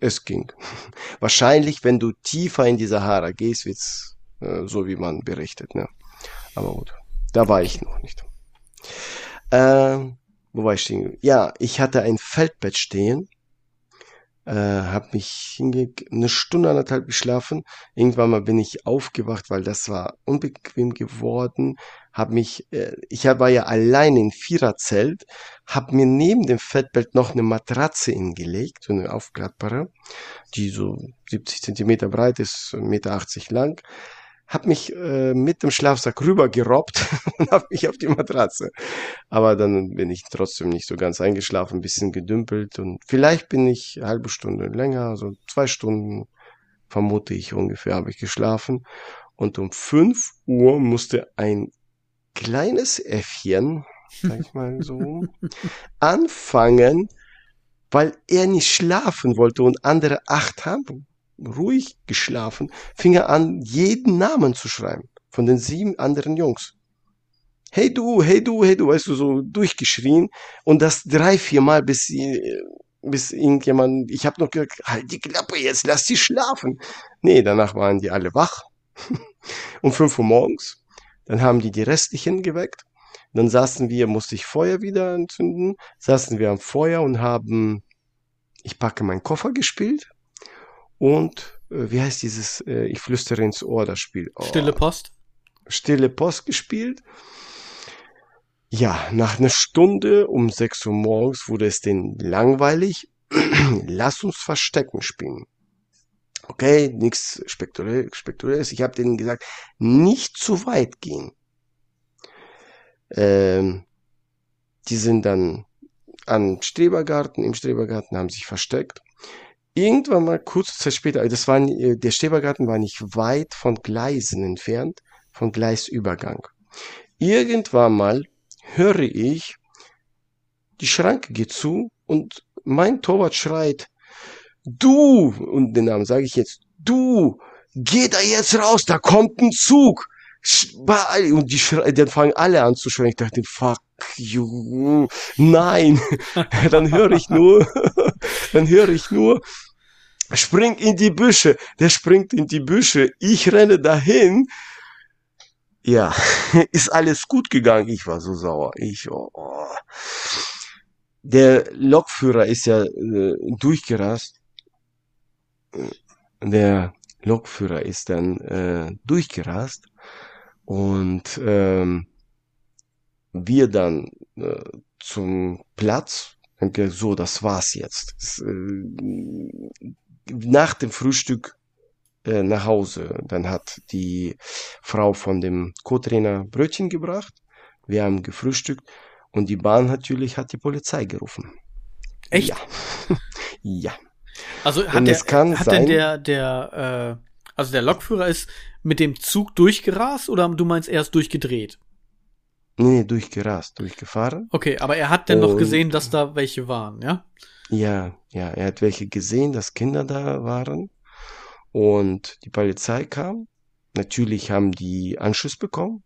es ging. Wahrscheinlich, wenn du tiefer in die Sahara gehst, wird's äh, so wie man berichtet. Ne? Aber gut, da war ich noch nicht. Äh, wo war ich stehen? Ja, ich hatte ein Feldbett stehen äh, habe mich eine Stunde anderthalb geschlafen. Irgendwann mal bin ich aufgewacht, weil das war unbequem geworden. Hab mich, äh, ich war ja allein in Viererzelt, hab mir neben dem Fettbett noch eine Matratze hingelegt, so eine aufklappbare, die so 70 Zentimeter breit ist, 1,80 Meter lang habe mich äh, mit dem Schlafsack rübergerobbt und habe mich auf die Matratze. Aber dann bin ich trotzdem nicht so ganz eingeschlafen, ein bisschen gedümpelt und vielleicht bin ich eine halbe Stunde länger, also zwei Stunden vermute ich ungefähr, habe ich geschlafen. Und um fünf Uhr musste ein kleines Äffchen, sag ich mal so, anfangen, weil er nicht schlafen wollte und andere acht haben ruhig geschlafen, fing er an, jeden Namen zu schreiben von den sieben anderen Jungs. Hey du, hey du, hey du, weißt du, so durchgeschrien und das drei, vier Mal, bis, bis irgendjemand, ich habe noch gesagt, halt die Klappe jetzt, lass sie schlafen. Nee, danach waren die alle wach. um fünf Uhr morgens. Dann haben die die restlichen geweckt. Dann saßen wir, musste ich Feuer wieder entzünden, saßen wir am Feuer und haben Ich packe meinen Koffer gespielt und äh, wie heißt dieses äh, Ich flüstere ins Ohr das Spiel? Oh. Stille Post. Stille Post gespielt. Ja, nach einer Stunde um 6 Uhr morgens wurde es denn langweilig. Lass uns Verstecken spielen. Okay, nichts Spektakuläres. Ich habe denen gesagt, nicht zu weit gehen. Ähm, die sind dann an Strebergarten, im Strebergarten haben sich versteckt irgendwann mal kurze Zeit später, also das war, äh, der Stäbergarten war nicht weit von Gleisen entfernt, von Gleisübergang. Irgendwann mal höre ich, die Schranke geht zu und mein Torwart schreit, du, und den Namen sage ich jetzt, du, geh da jetzt raus, da kommt ein Zug. Und die dann fangen alle an zu schreien. Ich dachte, fuck you, nein. dann höre ich nur, dann höre ich nur, spring in die Büsche. Der springt in die Büsche. Ich renne dahin. Ja, ist alles gut gegangen. Ich war so sauer. Ich, oh. oh. Der Lokführer ist ja äh, durchgerast. Der Lokführer ist dann äh, durchgerast und ähm, wir dann äh, zum Platz. Denke, so, das war's jetzt. Das, äh, nach dem Frühstück äh, nach Hause. Dann hat die Frau von dem Co-Trainer Brötchen gebracht. Wir haben gefrühstückt und die Bahn natürlich hat die Polizei gerufen. Echt? Ja. ja. Also hat, der, hat sein, denn der, der, äh, also der Lokführer ist mit dem Zug durchgerast oder du meinst erst durchgedreht? Nee, nee, durchgerast, durchgefahren. Okay, aber er hat denn noch gesehen, dass da welche waren, ja? Ja, ja, er hat welche gesehen, dass Kinder da waren und die Polizei kam. Natürlich haben die Anschluss bekommen,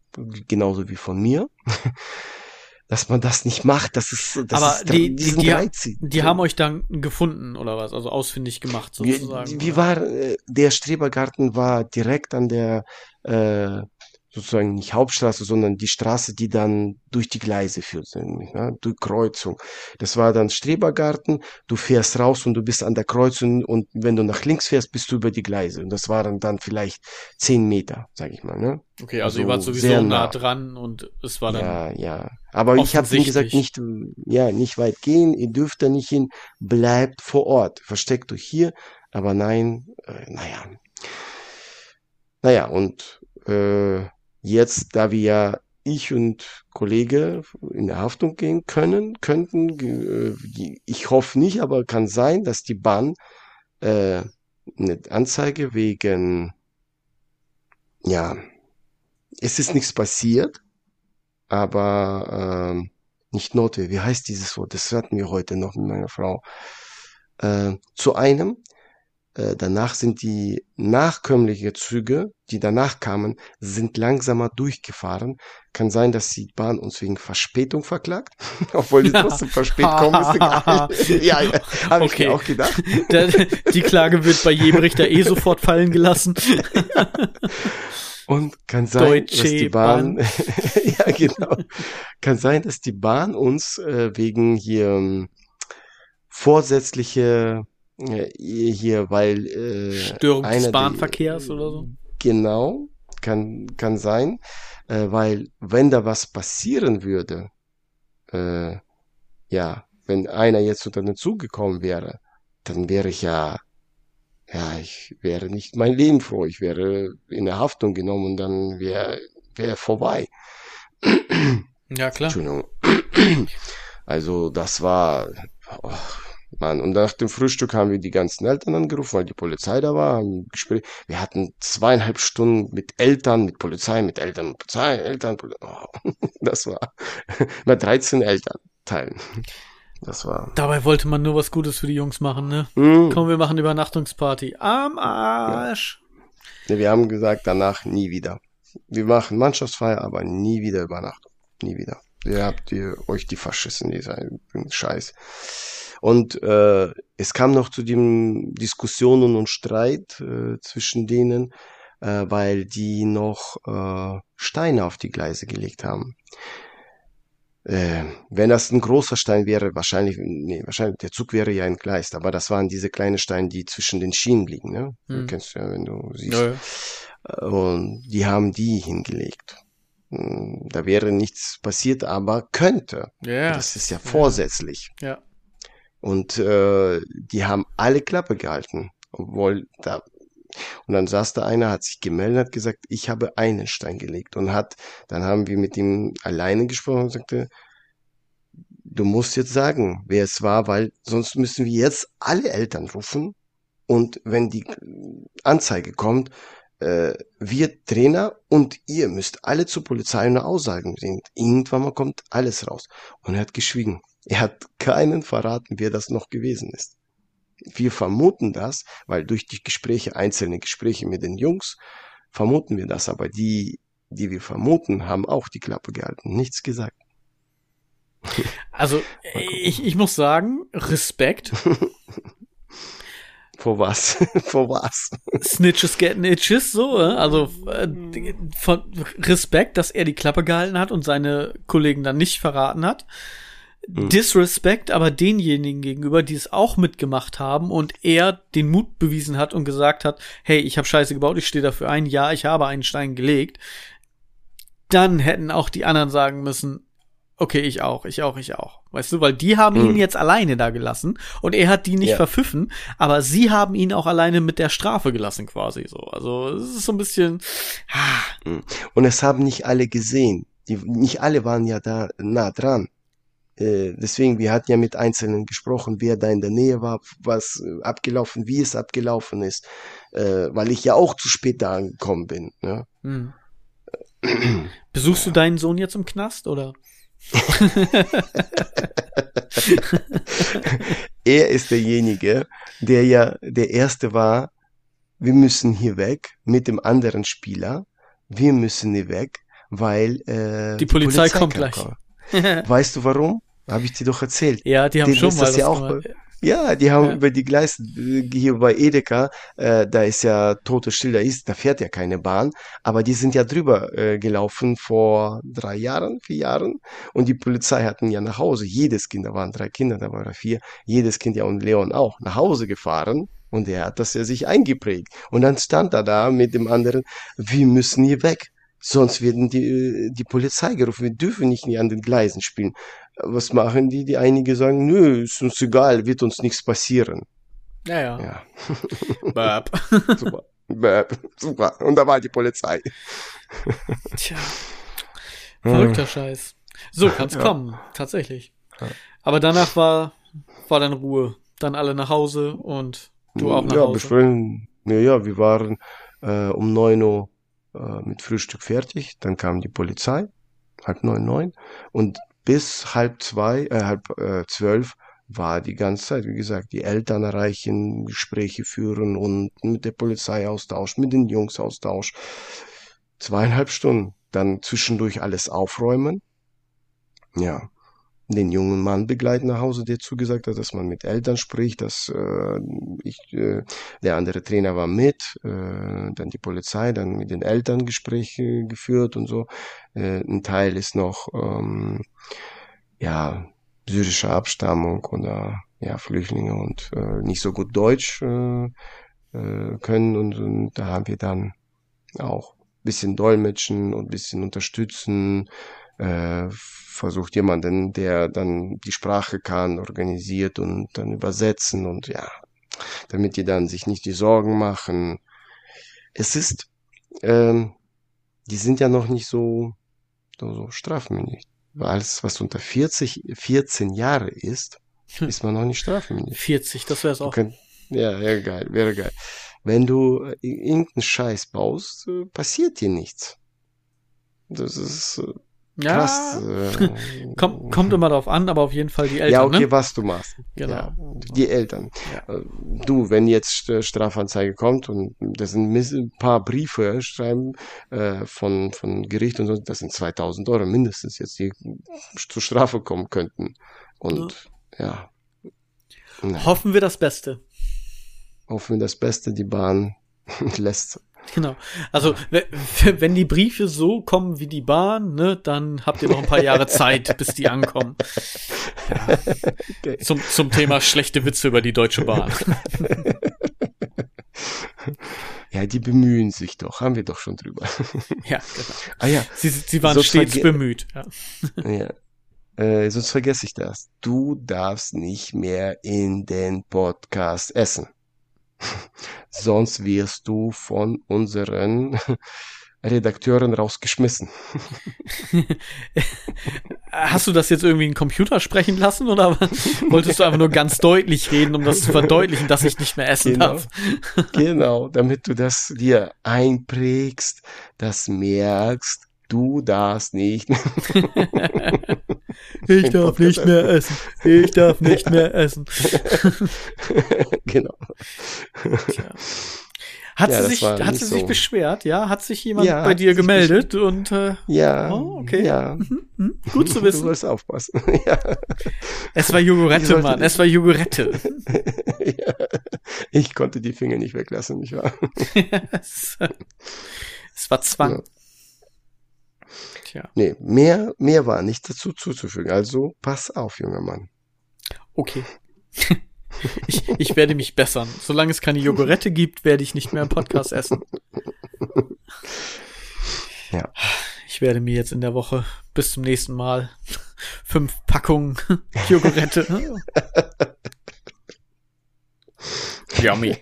genauso wie von mir. Dass man das nicht macht, das ist, das Aber ist die, die, die, die haben euch dann gefunden oder was? Also ausfindig gemacht sozusagen. Wie, wie war, äh, der Strebergarten war direkt an der, äh, sozusagen nicht Hauptstraße, sondern die Straße, die dann durch die Gleise führt, ja, durch Kreuzung. Das war dann Strebergarten, du fährst raus und du bist an der Kreuzung und wenn du nach links fährst, bist du über die Gleise. Und das waren dann vielleicht zehn Meter, sag ich mal. Ne? Okay, also, also ihr wart sowieso nah, nah dran und es war dann. Ja, ja. Aber ich habe ihm gesagt, nicht, ja, nicht weit gehen, ihr dürft da nicht hin, bleibt vor Ort, versteckt euch hier. Aber nein, äh, naja. Naja, und äh, Jetzt, da wir ja ich und Kollege in der Haftung gehen können, könnten, äh, ich hoffe nicht, aber kann sein, dass die Bahn äh, eine Anzeige wegen, ja, es ist nichts passiert, aber äh, nicht notwendig. Wie heißt dieses Wort? Das hatten wir heute noch mit meiner Frau. Äh, zu einem, danach sind die nachkömmliche Züge, die danach kamen, sind langsamer durchgefahren. Kann sein, dass die Bahn uns wegen Verspätung verklagt, obwohl die trotzdem verspätet kommen. Ist egal. ja, ja habe okay. ich auch gedacht. die Klage wird bei jedem Richter eh sofort fallen gelassen. Und kann sein, Deutsche dass die Bahn, Bahn. ja genau, kann sein, dass die Bahn uns äh, wegen hier ähm, vorsätzliche äh, hier, weil äh, Störung des Bahnverkehrs oder so. Genau, kann kann sein, äh, weil wenn da was passieren würde, äh, ja, wenn einer jetzt unter den Zug gekommen wäre, dann wäre ich ja ja, ich wäre nicht mein Leben froh. Ich wäre in der Haftung genommen und dann wäre wär vorbei. Ja, klar. Entschuldigung. Also, das war, oh, Mann. Und nach dem Frühstück haben wir die ganzen Eltern angerufen, weil die Polizei da war, haben Gespräch. Wir hatten zweieinhalb Stunden mit Eltern, mit Polizei, mit Eltern, Polizei, Eltern, Polizei. Oh, das war, bei 13 Eltern teilen. Das war. Dabei wollte man nur was Gutes für die Jungs machen, ne? Mm. Komm, wir machen Übernachtungsparty. Am Arsch. Ja. wir haben gesagt, danach nie wieder. Wir machen Mannschaftsfeier, aber nie wieder Übernachtung. Nie wieder. Ihr habt ihr euch die Faschisten, die sein Scheiß. Und äh, es kam noch zu den Diskussionen und Streit äh, zwischen denen, äh, weil die noch äh, Steine auf die Gleise gelegt haben. Äh, wenn das ein großer Stein wäre, wahrscheinlich, nee, wahrscheinlich, der Zug wäre ja entgleist, aber das waren diese kleinen Steine, die zwischen den Schienen liegen, ne? Hm. Kennst du ja, wenn du siehst. Ja, ja. Und die haben die hingelegt. Hm, da wäre nichts passiert, aber könnte. Ja. Das ist ja vorsätzlich. Ja. Und äh, die haben alle Klappe gehalten, obwohl da und dann saß da einer, hat sich gemeldet, hat gesagt, ich habe einen Stein gelegt und hat, dann haben wir mit ihm alleine gesprochen und sagte, du musst jetzt sagen, wer es war, weil sonst müssen wir jetzt alle Eltern rufen und wenn die Anzeige kommt, äh, wir Trainer und ihr müsst alle zur Polizei eine Aussage bringen. Irgendwann mal kommt alles raus. Und er hat geschwiegen. Er hat keinen verraten, wer das noch gewesen ist. Wir vermuten das, weil durch die Gespräche, einzelne Gespräche mit den Jungs, vermuten wir das, aber die, die wir vermuten, haben auch die Klappe gehalten, nichts gesagt. Also, ich, ich muss sagen, Respekt. Vor was? Vor was? Snitches get itches, so, äh? also äh, von Respekt, dass er die Klappe gehalten hat und seine Kollegen dann nicht verraten hat. Mhm. Disrespect aber denjenigen gegenüber, die es auch mitgemacht haben und er den Mut bewiesen hat und gesagt hat, hey, ich habe Scheiße gebaut, ich stehe dafür ein, ja, ich habe einen Stein gelegt. Dann hätten auch die anderen sagen müssen, okay, ich auch, ich auch, ich auch. Weißt du, weil die haben mhm. ihn jetzt alleine da gelassen und er hat die nicht ja. verpfiffen, aber sie haben ihn auch alleine mit der Strafe gelassen quasi so. Also es ist so ein bisschen. Ah. Und es haben nicht alle gesehen. Die, nicht alle waren ja da nah dran. Äh, deswegen, wir hatten ja mit Einzelnen gesprochen, wer da in der Nähe war, was äh, abgelaufen, wie es abgelaufen ist, äh, weil ich ja auch zu spät da angekommen bin. Ne? Hm. Besuchst du deinen Sohn jetzt im Knast oder? er ist derjenige, der ja der erste war, wir müssen hier weg mit dem anderen Spieler, wir müssen hier weg, weil äh, die, die Polizei, Polizei kommt gleich. weißt du warum? Habe ich dir doch erzählt. Ja, die haben Den schon mal das ja auch. Gemacht. Ja, die haben ja. über die Gleise hier bei Edeka, äh, da ist ja tote Schilder ist, da fährt ja keine Bahn, aber die sind ja drüber äh, gelaufen vor drei Jahren, vier Jahren und die Polizei hatten ja nach Hause, jedes Kind, da waren drei Kinder, da waren vier, jedes Kind ja und Leon auch, nach Hause gefahren und er hat das ja sich eingeprägt und dann stand er da mit dem anderen, wir müssen hier weg. Sonst werden die, die Polizei gerufen. Wir dürfen nicht an den Gleisen spielen. Was machen die? Die einige sagen, nö, ist uns egal, wird uns nichts passieren. Ja, ja. ja. Bab. super. Bab. Super. Und da war die Polizei. Tja. Verrückter Scheiß. So kann's ja. kommen, tatsächlich. Aber danach war, war dann Ruhe. Dann alle nach Hause und du auch nach ja, Hause. Besprechen, ja, ja, wir waren äh, um neun Uhr äh, mit Frühstück fertig. Dann kam die Polizei, halb neun, neun. Und bis halb zwei, äh, halb äh, zwölf war die ganze Zeit, wie gesagt, die Eltern erreichen, Gespräche führen und mit der Polizei Austausch, mit den Jungs Austausch. Zweieinhalb Stunden. Dann zwischendurch alles aufräumen. Ja. Den jungen Mann begleiten nach Hause, der zugesagt hat, dass man mit Eltern spricht, dass äh, ich, äh, der andere Trainer war mit, äh, dann die Polizei, dann mit den Eltern Gespräche geführt und so. Äh, ein Teil ist noch ähm, ja syrischer Abstammung oder ja Flüchtlinge und äh, nicht so gut Deutsch äh, äh, können und, und da haben wir dann auch bisschen dolmetschen und bisschen unterstützen, äh, versucht jemanden, der dann die Sprache kann, organisiert und dann übersetzen und ja, damit die dann sich nicht die Sorgen machen. Es ist, ähm, die sind ja noch nicht so, so, strafmündig. Weil alles, was unter 40, 14 Jahre ist, hm. ist man noch nicht strafmündig. 40, das wäre es auch. Könnt, ja, ja, geil, wäre geil. Wenn du irgendeinen Scheiß baust, äh, passiert dir nichts. Das ist, äh, ja, Krass, äh, kommt, kommt immer darauf an, aber auf jeden Fall die Eltern. Ja, okay, ne? was du machst. Genau. Ja, die Eltern. Ja. Äh, du, wenn jetzt Strafanzeige kommt und das sind ein paar Briefe schreiben äh, von, von Gericht und so, das sind 2000 Euro mindestens jetzt, die zur Strafe kommen könnten. Und ja. ja. Hoffen wir das Beste. Hoffen wir das Beste, die Bahn lässt Genau. Also wenn die Briefe so kommen wie die Bahn, ne, dann habt ihr noch ein paar Jahre Zeit, bis die ankommen. Ja. Okay. Zum, zum Thema schlechte Witze über die Deutsche Bahn. Ja, die bemühen sich doch, haben wir doch schon drüber. Ja, genau. Ah ja. Sie, sie waren sonst stets bemüht. Ja. ja. Äh, sonst vergesse ich das. Du darfst nicht mehr in den Podcast essen. Sonst wirst du von unseren Redakteuren rausgeschmissen. Hast du das jetzt irgendwie in Computer sprechen lassen oder wolltest du einfach nur ganz deutlich reden, um das zu verdeutlichen, dass ich nicht mehr essen genau. darf? genau, damit du das dir einprägst, das merkst, du darfst nicht. Ich darf nicht mehr essen. Ich darf nicht mehr essen. genau. Tja. Hat ja, sie, sich, hat sie so. sich beschwert, ja? Hat sich jemand ja, bei dir gemeldet und äh, ja, oh, okay. Ja. Mhm, mhm. Gut zu wissen. Du sollst aufpassen. ja. Es war Jogurette, Mann. Es war Jogurette. ja. Ich konnte die Finger nicht weglassen, nicht wahr? es, es war Zwang. Tja. Nee, mehr, mehr war nicht dazu zuzufügen. Also pass auf, junger Mann. Okay. Ich, ich werde mich bessern. Solange es keine Jogurette gibt, werde ich nicht mehr im Podcast essen. Ja. Ich werde mir jetzt in der Woche bis zum nächsten Mal fünf Packungen Jogurette. Yummy.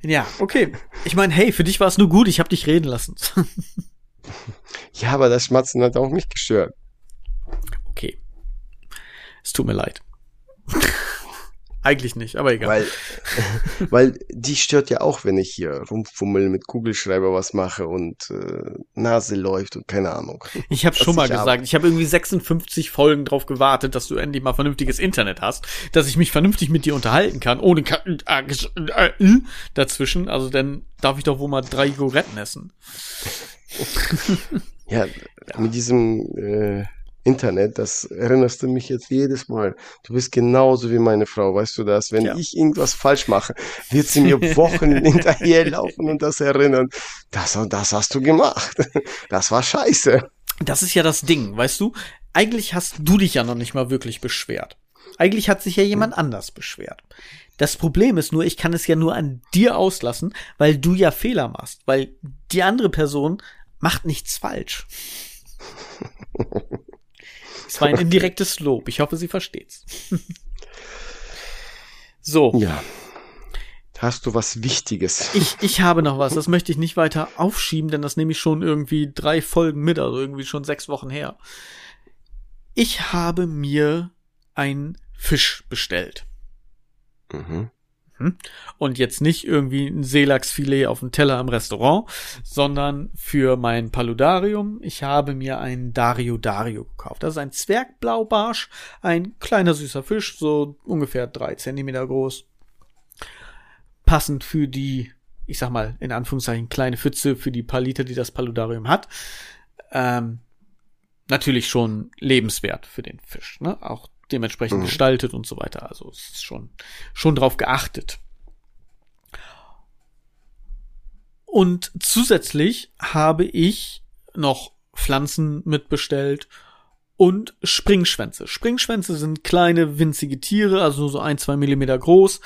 Ja, okay. Ich meine, hey, für dich war es nur gut, ich habe dich reden lassen. Ja, aber das Schmatzen hat auch mich gestört. Okay. Es tut mir leid. Eigentlich nicht, aber egal. Weil, weil die stört ja auch, wenn ich hier rumfummel mit Kugelschreiber was mache und äh, Nase läuft und keine Ahnung. Ich habe schon mal gesagt, hab. ich habe irgendwie 56 Folgen drauf gewartet, dass du endlich mal vernünftiges Internet hast, dass ich mich vernünftig mit dir unterhalten kann, ohne Ka äh, äh, dazwischen. Also dann darf ich doch wohl mal drei Goretten essen. ja, ja, mit diesem äh, Internet, das erinnerst du mich jetzt jedes Mal. Du bist genauso wie meine Frau, weißt du das? Wenn ja. ich irgendwas falsch mache, wird sie mir Wochen hinterherlaufen und das erinnern. Das und das hast du gemacht. Das war scheiße. Das ist ja das Ding, weißt du? Eigentlich hast du dich ja noch nicht mal wirklich beschwert. Eigentlich hat sich ja jemand anders beschwert. Das Problem ist nur, ich kann es ja nur an dir auslassen, weil du ja Fehler machst, weil die andere Person macht nichts falsch. Es war ein indirektes Lob. Ich hoffe, sie versteht's. so. Ja. Hast du was Wichtiges? Ich, ich habe noch was. Das möchte ich nicht weiter aufschieben, denn das nehme ich schon irgendwie drei Folgen mit, also irgendwie schon sechs Wochen her. Ich habe mir einen Fisch bestellt. Mhm. Hm? Und jetzt nicht irgendwie ein Seelachsfilet auf dem Teller im Restaurant, sondern für mein Paludarium. Ich habe mir einen Dario Dario gekauft. Das ist ein Zwergblaubarsch, ein kleiner süßer Fisch, so ungefähr drei Zentimeter groß. Passend für die, ich sag mal, in Anführungszeichen kleine Pfütze für die paar Liter, die das Paludarium hat. Ähm, natürlich schon lebenswert für den Fisch. Ne? Auch dementsprechend mhm. gestaltet und so weiter. Also es ist schon, schon drauf geachtet. Und zusätzlich habe ich noch Pflanzen mitbestellt und Springschwänze. Springschwänze sind kleine, winzige Tiere, also so ein, zwei Millimeter groß,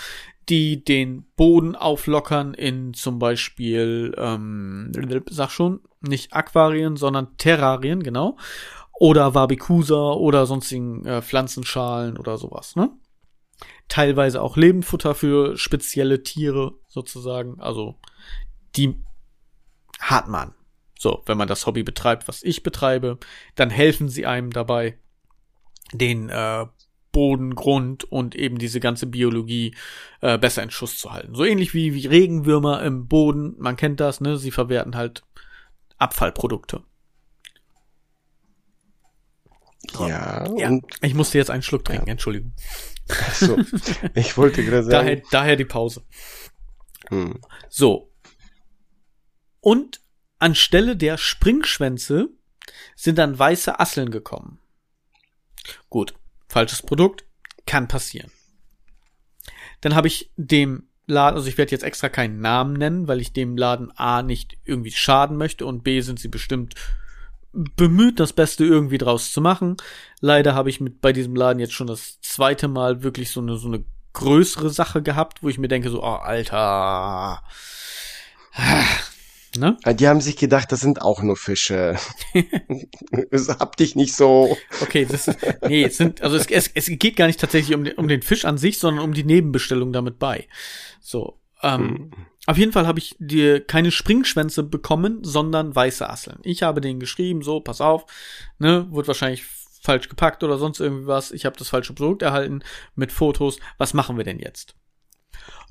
die den Boden auflockern in zum Beispiel, ähm, sag schon, nicht Aquarien, sondern Terrarien, genau. Oder Wabikusa oder sonstigen äh, Pflanzenschalen oder sowas, ne? Teilweise auch Lebendfutter für spezielle Tiere sozusagen. Also die hat man. So, wenn man das Hobby betreibt, was ich betreibe, dann helfen sie einem dabei, den äh, Boden, Grund und eben diese ganze Biologie äh, besser in Schuss zu halten. So ähnlich wie, wie Regenwürmer im Boden, man kennt das, ne? Sie verwerten halt Abfallprodukte. Ja, ja. ich musste jetzt einen Schluck trinken, ja. Entschuldigung. Ach so, ich wollte gerade sagen. Daher, daher die Pause. Hm. So. Und anstelle der Springschwänze sind dann weiße Asseln gekommen. Gut, falsches Produkt, kann passieren. Dann habe ich dem Laden, also ich werde jetzt extra keinen Namen nennen, weil ich dem Laden A nicht irgendwie schaden möchte und B sind sie bestimmt bemüht, das Beste irgendwie draus zu machen. Leider habe ich mit bei diesem Laden jetzt schon das zweite Mal wirklich so eine so eine größere Sache gehabt, wo ich mir denke so, oh Alter, Ne? Die haben sich gedacht, das sind auch nur Fische. hab dich nicht so. Okay, das ist, nee, es sind, also es, es, es geht gar nicht tatsächlich um den, um den Fisch an sich, sondern um die Nebenbestellung damit bei. So, ähm, hm. Auf jeden Fall habe ich dir keine Springschwänze bekommen, sondern weiße Asseln. Ich habe denen geschrieben, so, pass auf, ne, wurde wahrscheinlich falsch gepackt oder sonst irgendwie was. Ich habe das falsche Produkt erhalten mit Fotos. Was machen wir denn jetzt?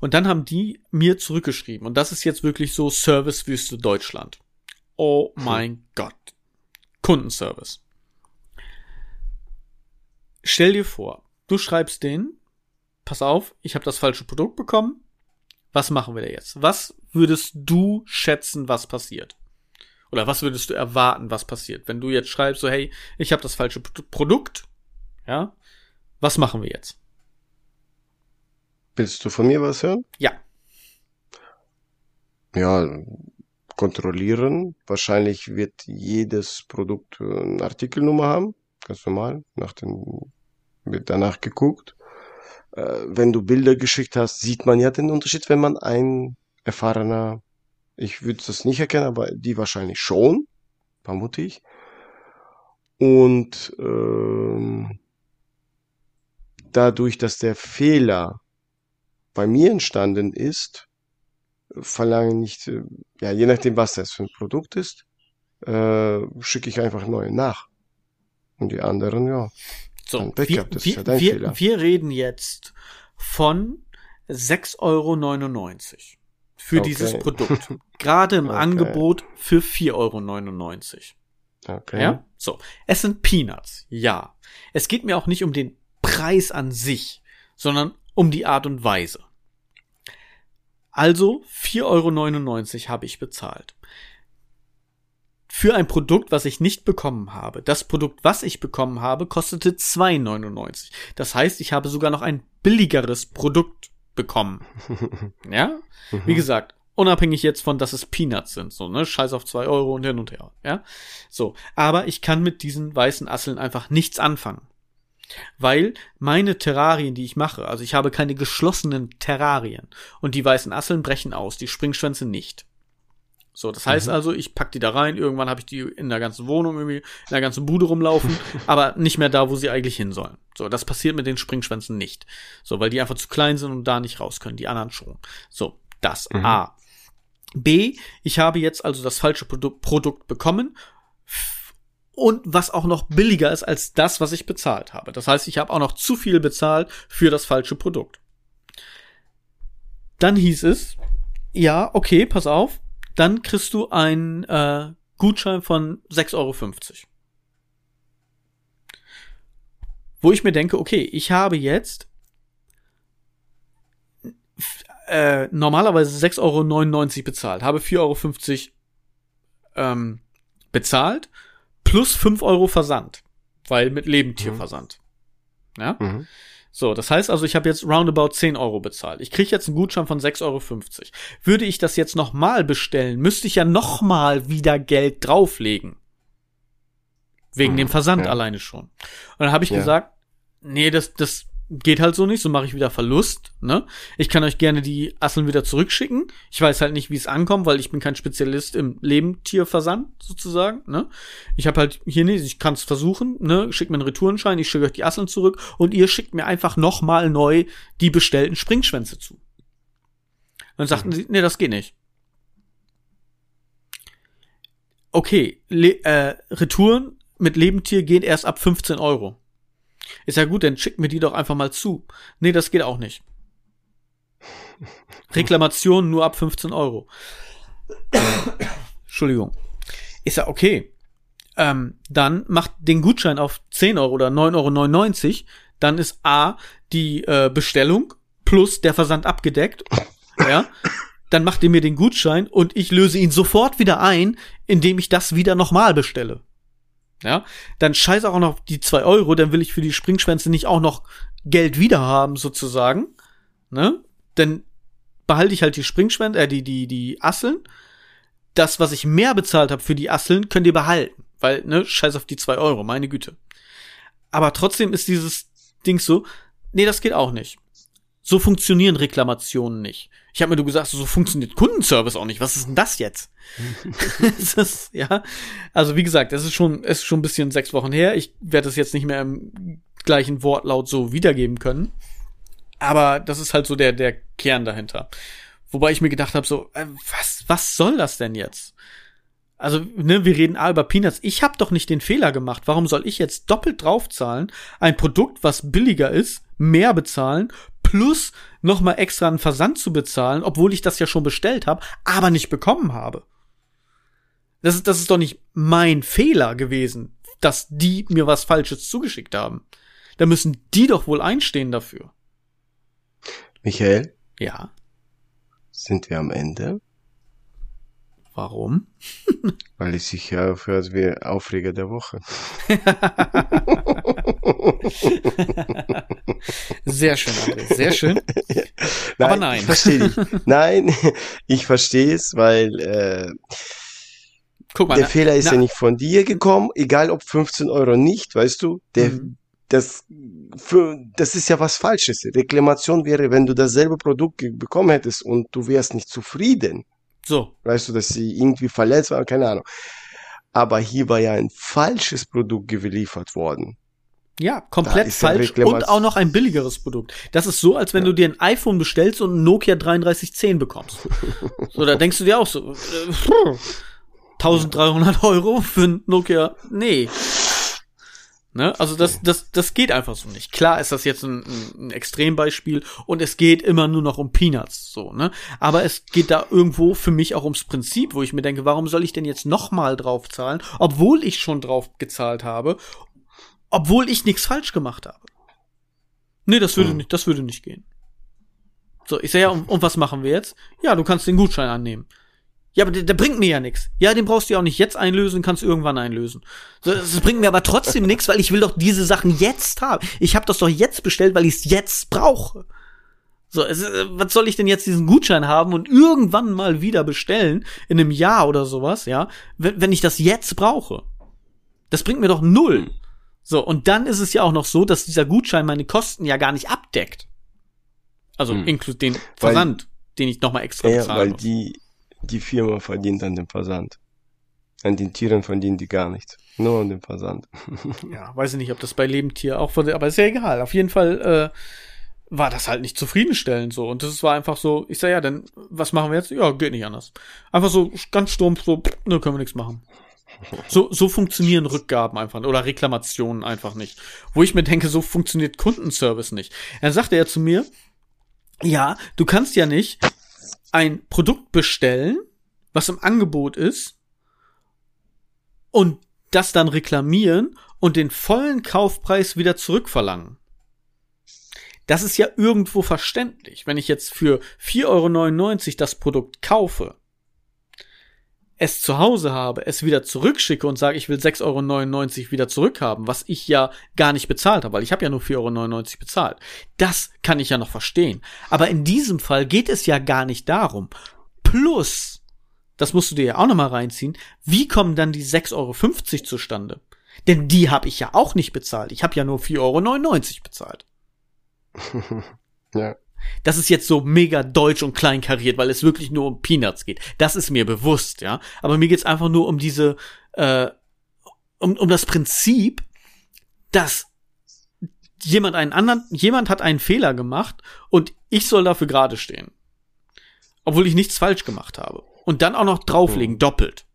Und dann haben die mir zurückgeschrieben. Und das ist jetzt wirklich so Servicewüste Deutschland. Oh mein hm. Gott. Kundenservice. Stell dir vor, du schreibst denen, pass auf, ich habe das falsche Produkt bekommen. Was machen wir da jetzt? Was würdest du schätzen, was passiert? Oder was würdest du erwarten, was passiert? Wenn du jetzt schreibst, so, hey, ich habe das falsche Produkt, ja, was machen wir jetzt? Willst du von mir was hören? Ja. Ja, kontrollieren. Wahrscheinlich wird jedes Produkt eine Artikelnummer haben. Ganz normal. Nach den, wird danach geguckt. Äh, wenn du Bilder geschickt hast, sieht man ja den Unterschied, wenn man ein erfahrener, ich würde das nicht erkennen, aber die wahrscheinlich schon, vermute ich. Und ähm, dadurch, dass der Fehler bei mir entstanden ist, verlange nicht, äh, ja, je nachdem, was das für ein Produkt ist, äh, schicke ich einfach neue nach. Und die anderen, ja. So, Backup, wir, wir, ja wir, wir, reden jetzt von 6,99 Euro für okay. dieses Produkt. Gerade im okay. Angebot für 4,99 Euro. Okay. Ja? So. Es sind Peanuts, ja. Es geht mir auch nicht um den Preis an sich, sondern um die Art und Weise. Also 4,99 Euro habe ich bezahlt. Für ein Produkt, was ich nicht bekommen habe. Das Produkt, was ich bekommen habe, kostete 2,99. Das heißt, ich habe sogar noch ein billigeres Produkt bekommen. ja? Wie mhm. gesagt, unabhängig jetzt von, dass es Peanuts sind, so, ne? Scheiß auf zwei Euro und hin und her, ja? So. Aber ich kann mit diesen weißen Asseln einfach nichts anfangen. Weil meine Terrarien, die ich mache, also ich habe keine geschlossenen Terrarien und die weißen Asseln brechen aus, die Springschwänze nicht. So, das heißt mhm. also, ich pack die da rein, irgendwann habe ich die in der ganzen Wohnung irgendwie, in der ganzen Bude rumlaufen, aber nicht mehr da, wo sie eigentlich hin sollen. So, das passiert mit den Springschwänzen nicht. So, weil die einfach zu klein sind und da nicht raus können, die anderen schon. So, das mhm. A. B, ich habe jetzt also das falsche Produ Produkt bekommen und was auch noch billiger ist als das, was ich bezahlt habe. Das heißt, ich habe auch noch zu viel bezahlt für das falsche Produkt. Dann hieß es, ja, okay, pass auf, dann kriegst du einen äh, Gutschein von 6,50 Euro. Wo ich mir denke, okay, ich habe jetzt äh, normalerweise 6,99 Euro bezahlt, habe 4,50 Euro ähm, bezahlt plus 5 Euro Versand. Weil mit Lebendtierversand. Ja? Mhm. So, das heißt also, ich habe jetzt roundabout 10 Euro bezahlt. Ich kriege jetzt einen Gutschein von 6,50 Euro. Würde ich das jetzt nochmal bestellen, müsste ich ja nochmal wieder Geld drauflegen. Wegen mhm, dem Versand ja. alleine schon. Und dann habe ich ja. gesagt, nee, das, das geht halt so nicht, so mache ich wieder Verlust. Ne? Ich kann euch gerne die Asseln wieder zurückschicken. Ich weiß halt nicht, wie es ankommt, weil ich bin kein Spezialist im Lebendtierversand sozusagen. Ne? Ich habe halt hier nicht, ich kann es versuchen. Ne? Schickt mir einen Retourenschein, ich schicke euch die Asseln zurück und ihr schickt mir einfach noch mal neu die bestellten Springschwänze zu. Dann sagten mhm. sie, nee, das geht nicht. Okay, Le äh, Retouren mit Lebendtier gehen erst ab 15 Euro. Ist ja gut, dann schickt mir die doch einfach mal zu. Nee, das geht auch nicht. Reklamation nur ab 15 Euro. Entschuldigung. Ist ja okay. Ähm, dann macht den Gutschein auf 10 Euro oder 9,99 Euro. Dann ist A, die äh, Bestellung plus der Versand abgedeckt. Ja. Dann macht ihr mir den Gutschein und ich löse ihn sofort wieder ein, indem ich das wieder nochmal bestelle. Ja, dann scheiß auch noch die zwei Euro, dann will ich für die Springschwänze nicht auch noch Geld wieder haben, sozusagen. Ne? Dann behalte ich halt die Springschwänze, äh, die, die, die Asseln. Das, was ich mehr bezahlt habe für die Asseln, könnt ihr behalten. Weil, ne, scheiß auf die zwei Euro, meine Güte. Aber trotzdem ist dieses Ding so, nee, das geht auch nicht. So funktionieren Reklamationen nicht. Ich habe mir du gesagt, so funktioniert Kundenservice auch nicht. Was ist denn das jetzt? das, ja, also wie gesagt, es ist schon, es ist schon ein bisschen sechs Wochen her. Ich werde es jetzt nicht mehr im gleichen Wortlaut so wiedergeben können. Aber das ist halt so der der Kern dahinter. Wobei ich mir gedacht habe, so äh, was was soll das denn jetzt? Also, ne, wir reden A über Peanuts. Ich habe doch nicht den Fehler gemacht. Warum soll ich jetzt doppelt draufzahlen? Ein Produkt, was billiger ist, mehr bezahlen, plus nochmal extra einen Versand zu bezahlen, obwohl ich das ja schon bestellt habe, aber nicht bekommen habe. Das ist, das ist doch nicht mein Fehler gewesen, dass die mir was Falsches zugeschickt haben. Da müssen die doch wohl einstehen dafür. Michael? Ja. Sind wir am Ende? Warum? Weil es sich ja aufhört wie Aufreger der Woche. sehr schön, André, sehr schön. Nein, Aber nein. Ich verstehe dich. Nein, ich verstehe es, weil äh, Guck mal, der na, Fehler ist na, ja nicht von dir gekommen, egal ob 15 Euro nicht, weißt du, der, mhm. das, für, das ist ja was Falsches. Reklamation wäre, wenn du dasselbe Produkt bekommen hättest und du wärst nicht zufrieden so. Weißt du, dass sie irgendwie verletzt war, keine Ahnung. Aber hier war ja ein falsches Produkt geliefert worden. Ja, komplett falsch und auch noch ein billigeres Produkt. Das ist so, als wenn ja. du dir ein iPhone bestellst und ein Nokia 3310 bekommst. so, da denkst du dir auch so, äh, 1300 Euro für ein Nokia, nee. Ne? Also das, das, das geht einfach so nicht. Klar ist das jetzt ein, ein Extrembeispiel und es geht immer nur noch um Peanuts, so, ne? Aber es geht da irgendwo für mich auch ums Prinzip, wo ich mir denke, warum soll ich denn jetzt nochmal drauf zahlen, obwohl ich schon drauf gezahlt habe, obwohl ich nichts falsch gemacht habe. Nee, das würde hm. nicht, das würde nicht gehen. So, ich sag ja, und, und was machen wir jetzt? Ja, du kannst den Gutschein annehmen. Ja, aber der, der bringt mir ja nichts. Ja, den brauchst du ja auch nicht jetzt einlösen, kannst du irgendwann einlösen. Das bringt mir aber trotzdem nichts, weil ich will doch diese Sachen jetzt haben. Ich habe das doch jetzt bestellt, weil ich es jetzt brauche. So, es, äh, was soll ich denn jetzt diesen Gutschein haben und irgendwann mal wieder bestellen in einem Jahr oder sowas, ja, wenn, wenn ich das jetzt brauche? Das bringt mir doch null. So, und dann ist es ja auch noch so, dass dieser Gutschein meine Kosten ja gar nicht abdeckt. Also hm. inklusive den Versand, weil, den ich nochmal extra ja, bezahle. Weil die die Firma verdient an dem Versand. An den Tieren verdienen die gar nichts. Nur an dem Versand. ja, weiß ich nicht, ob das bei Lebendtier auch von, aber ist ja egal. Auf jeden Fall äh, war das halt nicht zufriedenstellend so. Und das war einfach so, ich sag ja, dann, was machen wir jetzt? Ja, geht nicht anders. Einfach so ganz stumpf, so, ne, können wir nichts machen. So, so funktionieren Rückgaben einfach oder Reklamationen einfach nicht. Wo ich mir denke, so funktioniert Kundenservice nicht. Er sagte ja zu mir, ja, du kannst ja nicht ein Produkt bestellen, was im Angebot ist, und das dann reklamieren und den vollen Kaufpreis wieder zurückverlangen. Das ist ja irgendwo verständlich. Wenn ich jetzt für 4,99 Euro das Produkt kaufe, es zu Hause habe, es wieder zurückschicke und sage, ich will 6,99 Euro wieder zurückhaben, was ich ja gar nicht bezahlt habe, weil ich habe ja nur 4,99 Euro bezahlt. Das kann ich ja noch verstehen. Aber in diesem Fall geht es ja gar nicht darum. Plus, das musst du dir ja auch nochmal reinziehen, wie kommen dann die 6,50 Euro zustande? Denn die habe ich ja auch nicht bezahlt. Ich habe ja nur 4,99 Euro bezahlt. ja. Das ist jetzt so mega deutsch und kleinkariert, weil es wirklich nur um Peanuts geht. Das ist mir bewusst, ja. Aber mir geht's einfach nur um diese, äh, um, um das Prinzip, dass jemand einen anderen, jemand hat einen Fehler gemacht und ich soll dafür gerade stehen. Obwohl ich nichts falsch gemacht habe. Und dann auch noch drauflegen, oh. doppelt.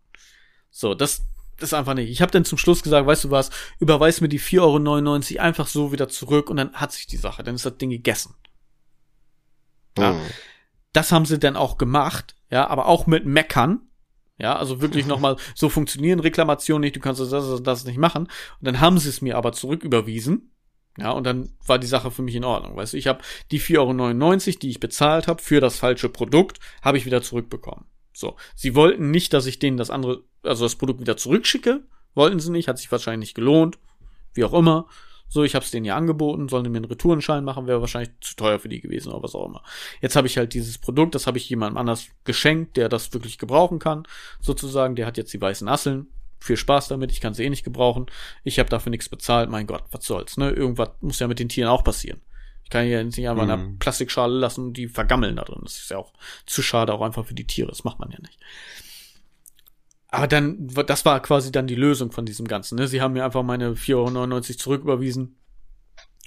So, das, das ist einfach nicht. Ich habe dann zum Schluss gesagt, weißt du was, überweis mir die 4,99 Euro einfach so wieder zurück und dann hat sich die Sache, dann ist das Ding gegessen. Ja. Mhm. Das haben sie dann auch gemacht, ja, aber auch mit Meckern. Ja, also wirklich nochmal, so funktionieren Reklamationen nicht, du kannst das, das, das nicht machen. Und dann haben sie es mir aber zurücküberwiesen. Ja, und dann war die Sache für mich in Ordnung. Weißt du, ich habe die 4,99 Euro, die ich bezahlt habe für das falsche Produkt, habe ich wieder zurückbekommen. So. Sie wollten nicht, dass ich denen das andere, also das Produkt wieder zurückschicke. Wollten sie nicht, hat sich wahrscheinlich nicht gelohnt. Wie auch immer. So, ich habe es denen ja angeboten, sollen mir einen Retourenschein machen, wäre wahrscheinlich zu teuer für die gewesen oder was auch immer. Jetzt habe ich halt dieses Produkt, das habe ich jemandem anders geschenkt, der das wirklich gebrauchen kann, sozusagen. Der hat jetzt die weißen Asseln. Viel Spaß damit, ich kann sie eh nicht gebrauchen. Ich habe dafür nichts bezahlt, mein Gott, was soll's, ne? Irgendwas muss ja mit den Tieren auch passieren. Ich kann ja nicht einfach mhm. eine Plastikschale lassen und die vergammeln da drin. Das ist ja auch zu schade, auch einfach für die Tiere. Das macht man ja nicht. Aber dann, das war quasi dann die Lösung von diesem Ganzen. Ne? Sie haben mir einfach meine 4,99 Euro zurücküberwiesen.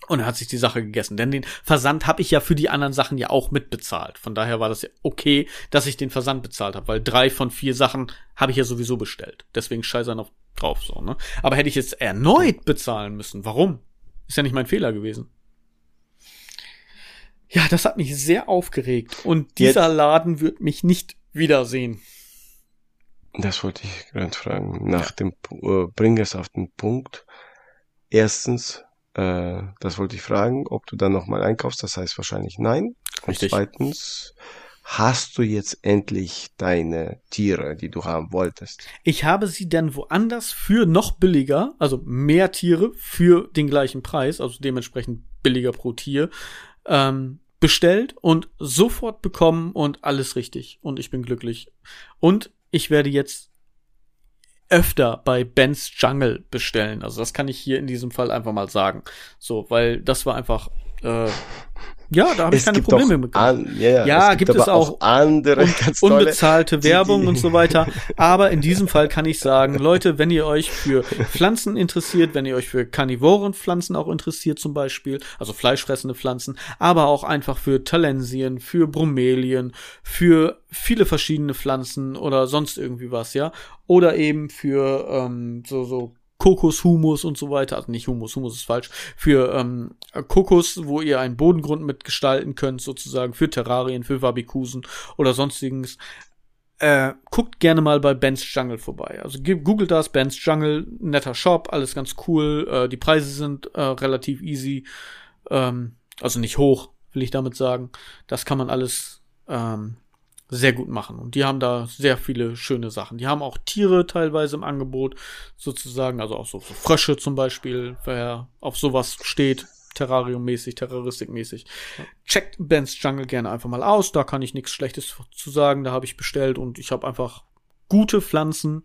Und dann hat sich die Sache gegessen. Denn den Versand habe ich ja für die anderen Sachen ja auch mitbezahlt. Von daher war das ja okay, dass ich den Versand bezahlt habe, weil drei von vier Sachen habe ich ja sowieso bestellt. Deswegen scheiße noch drauf so, ne? Aber hätte ich jetzt erneut bezahlen müssen, warum? Ist ja nicht mein Fehler gewesen. Ja, das hat mich sehr aufgeregt. Und dieser jetzt. Laden wird mich nicht wiedersehen. Das wollte ich gerade fragen. Nach dem, äh, bring es auf den Punkt. Erstens, äh, das wollte ich fragen, ob du dann nochmal einkaufst. Das heißt wahrscheinlich nein. Richtig. Und zweitens, hast du jetzt endlich deine Tiere, die du haben wolltest? Ich habe sie dann woanders für noch billiger, also mehr Tiere für den gleichen Preis, also dementsprechend billiger pro Tier, ähm, bestellt und sofort bekommen und alles richtig. Und ich bin glücklich. Und ich werde jetzt öfter bei Ben's Jungle bestellen. Also das kann ich hier in diesem Fall einfach mal sagen. So, weil das war einfach äh, ja, da habe ich keine Probleme mit. An, ja, ja, ja, es gibt, gibt es auch, auch andere un unbezahlte tolle, Werbung die, die. und so weiter. Aber in diesem Fall kann ich sagen, Leute, wenn ihr euch für Pflanzen interessiert, wenn ihr euch für Karnivorenpflanzen auch interessiert zum Beispiel, also fleischfressende Pflanzen, aber auch einfach für Talensien, für Bromelien, für viele verschiedene Pflanzen oder sonst irgendwie was, ja, oder eben für ähm, so so Kokoshumus und so weiter, also nicht Humus, Humus ist falsch, für ähm, Kokos, wo ihr einen Bodengrund mitgestalten könnt, sozusagen für Terrarien, für Wabikusen oder sonstiges. Äh, guckt gerne mal bei Ben's Jungle vorbei. Also googelt das, Ben's Jungle, netter Shop, alles ganz cool. Äh, die Preise sind äh, relativ easy, ähm, also nicht hoch, will ich damit sagen. Das kann man alles ähm, sehr gut machen. Und die haben da sehr viele schöne Sachen. Die haben auch Tiere teilweise im Angebot, sozusagen, also auch so, so Frösche zum Beispiel, wer auf sowas steht, Terrarium-mäßig, Terroristik-mäßig. Checkt Ben's Jungle gerne einfach mal aus. Da kann ich nichts Schlechtes zu sagen. Da habe ich bestellt und ich habe einfach gute Pflanzen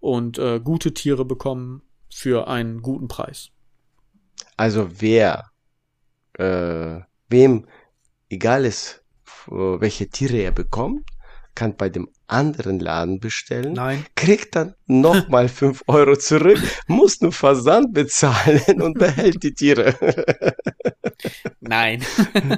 und äh, gute Tiere bekommen für einen guten Preis. Also wer, äh, wem egal ist, welche Tiere er bekommt, kann bei dem anderen Laden bestellen, Nein. kriegt dann nochmal fünf Euro zurück, muss nur Versand bezahlen und behält die Tiere. Nein.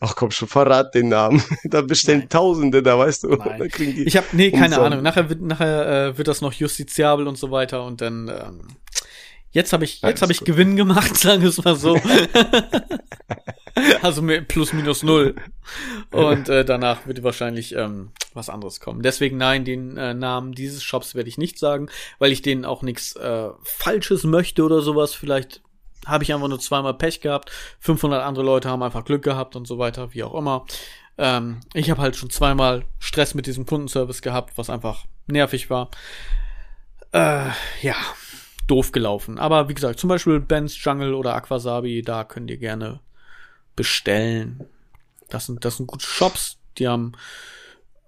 Ach komm schon, verrat den Namen. Da bestellen Nein. Tausende, da weißt du. Nein. ich habe nee, keine Ahnung. Nachher wird nachher äh, wird das noch justiziabel und so weiter und dann ähm, jetzt habe ich jetzt habe ich Gewinn gemacht, sagen wir es mal so. also plus minus null. Und äh, danach wird wahrscheinlich ähm, was anderes kommen. Deswegen nein, den äh, Namen dieses Shops werde ich nicht sagen, weil ich denen auch nichts äh, Falsches möchte oder sowas. Vielleicht habe ich einfach nur zweimal Pech gehabt. 500 andere Leute haben einfach Glück gehabt und so weiter, wie auch immer. Ähm, ich habe halt schon zweimal Stress mit diesem Kundenservice gehabt, was einfach nervig war. Äh, ja, doof gelaufen. Aber wie gesagt, zum Beispiel Ben's Jungle oder Aquasabi, da könnt ihr gerne bestellen. Das sind, das sind gute Shops, die haben,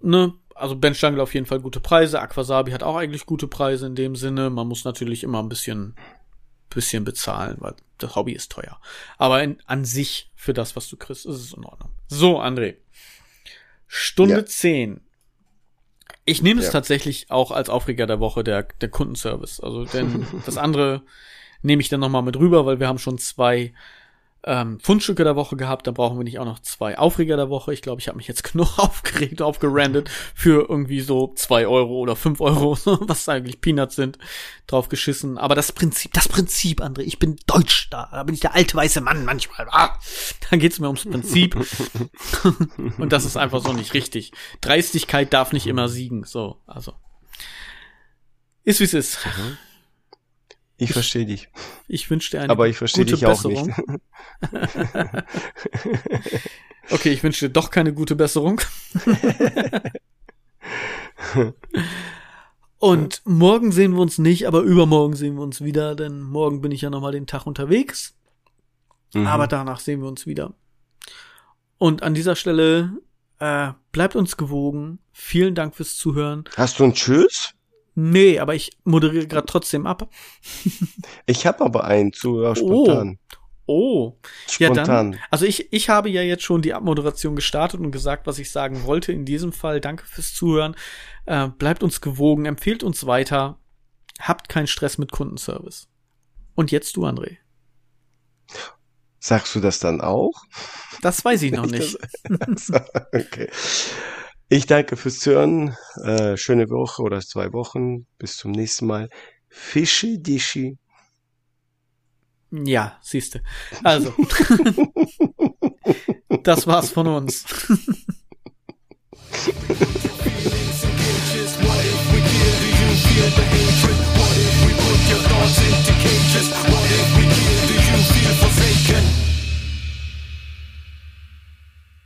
ne, also Ben's Jungle auf jeden Fall gute Preise. Aquasabi hat auch eigentlich gute Preise in dem Sinne. Man muss natürlich immer ein bisschen, bisschen bezahlen, weil das Hobby ist teuer. Aber in, an sich, für das, was du kriegst, ist es in Ordnung. So, André. Stunde ja. 10. Ich nehme es ja. tatsächlich auch als Aufreger der Woche, der, der Kundenservice. Also, denn das andere nehme ich dann nochmal mit rüber, weil wir haben schon zwei ähm, Fundstücke der Woche gehabt, da brauchen wir nicht auch noch zwei Aufreger der Woche. Ich glaube, ich habe mich jetzt genug aufgeregt, aufgerandet für irgendwie so zwei Euro oder fünf Euro, was eigentlich Peanuts sind, drauf geschissen. Aber das Prinzip, das Prinzip, André, ich bin Deutsch, da, da bin ich der alte weiße Mann manchmal. Ah, da geht's mir ums Prinzip. Und das ist einfach so nicht richtig. Dreistigkeit darf nicht immer siegen, so, also. Ist wie es ist. Mhm. Ich verstehe dich. Ich wünsche dir eine Aber ich verstehe dich auch nicht. okay, ich wünsche dir doch keine gute Besserung. Und morgen sehen wir uns nicht, aber übermorgen sehen wir uns wieder, denn morgen bin ich ja nochmal den Tag unterwegs. Mhm. Aber danach sehen wir uns wieder. Und an dieser Stelle äh, bleibt uns gewogen. Vielen Dank fürs Zuhören. Hast du ein Tschüss? Nee, aber ich moderiere gerade trotzdem ab. ich habe aber einen zu ja, spontan. Oh. oh. Spontan. Ja, dann, also ich, ich habe ja jetzt schon die Abmoderation gestartet und gesagt, was ich sagen wollte. In diesem Fall danke fürs Zuhören. Äh, bleibt uns gewogen, empfehlt uns weiter. Habt keinen Stress mit Kundenservice. Und jetzt du, André. Sagst du das dann auch? Das weiß ich noch nicht. okay. Ich danke fürs Zuhören. Äh, schöne Woche oder zwei Wochen. Bis zum nächsten Mal. Fischi Dischi. Ja, siehste. Also. das war's von uns. What if we put your thoughts into cages?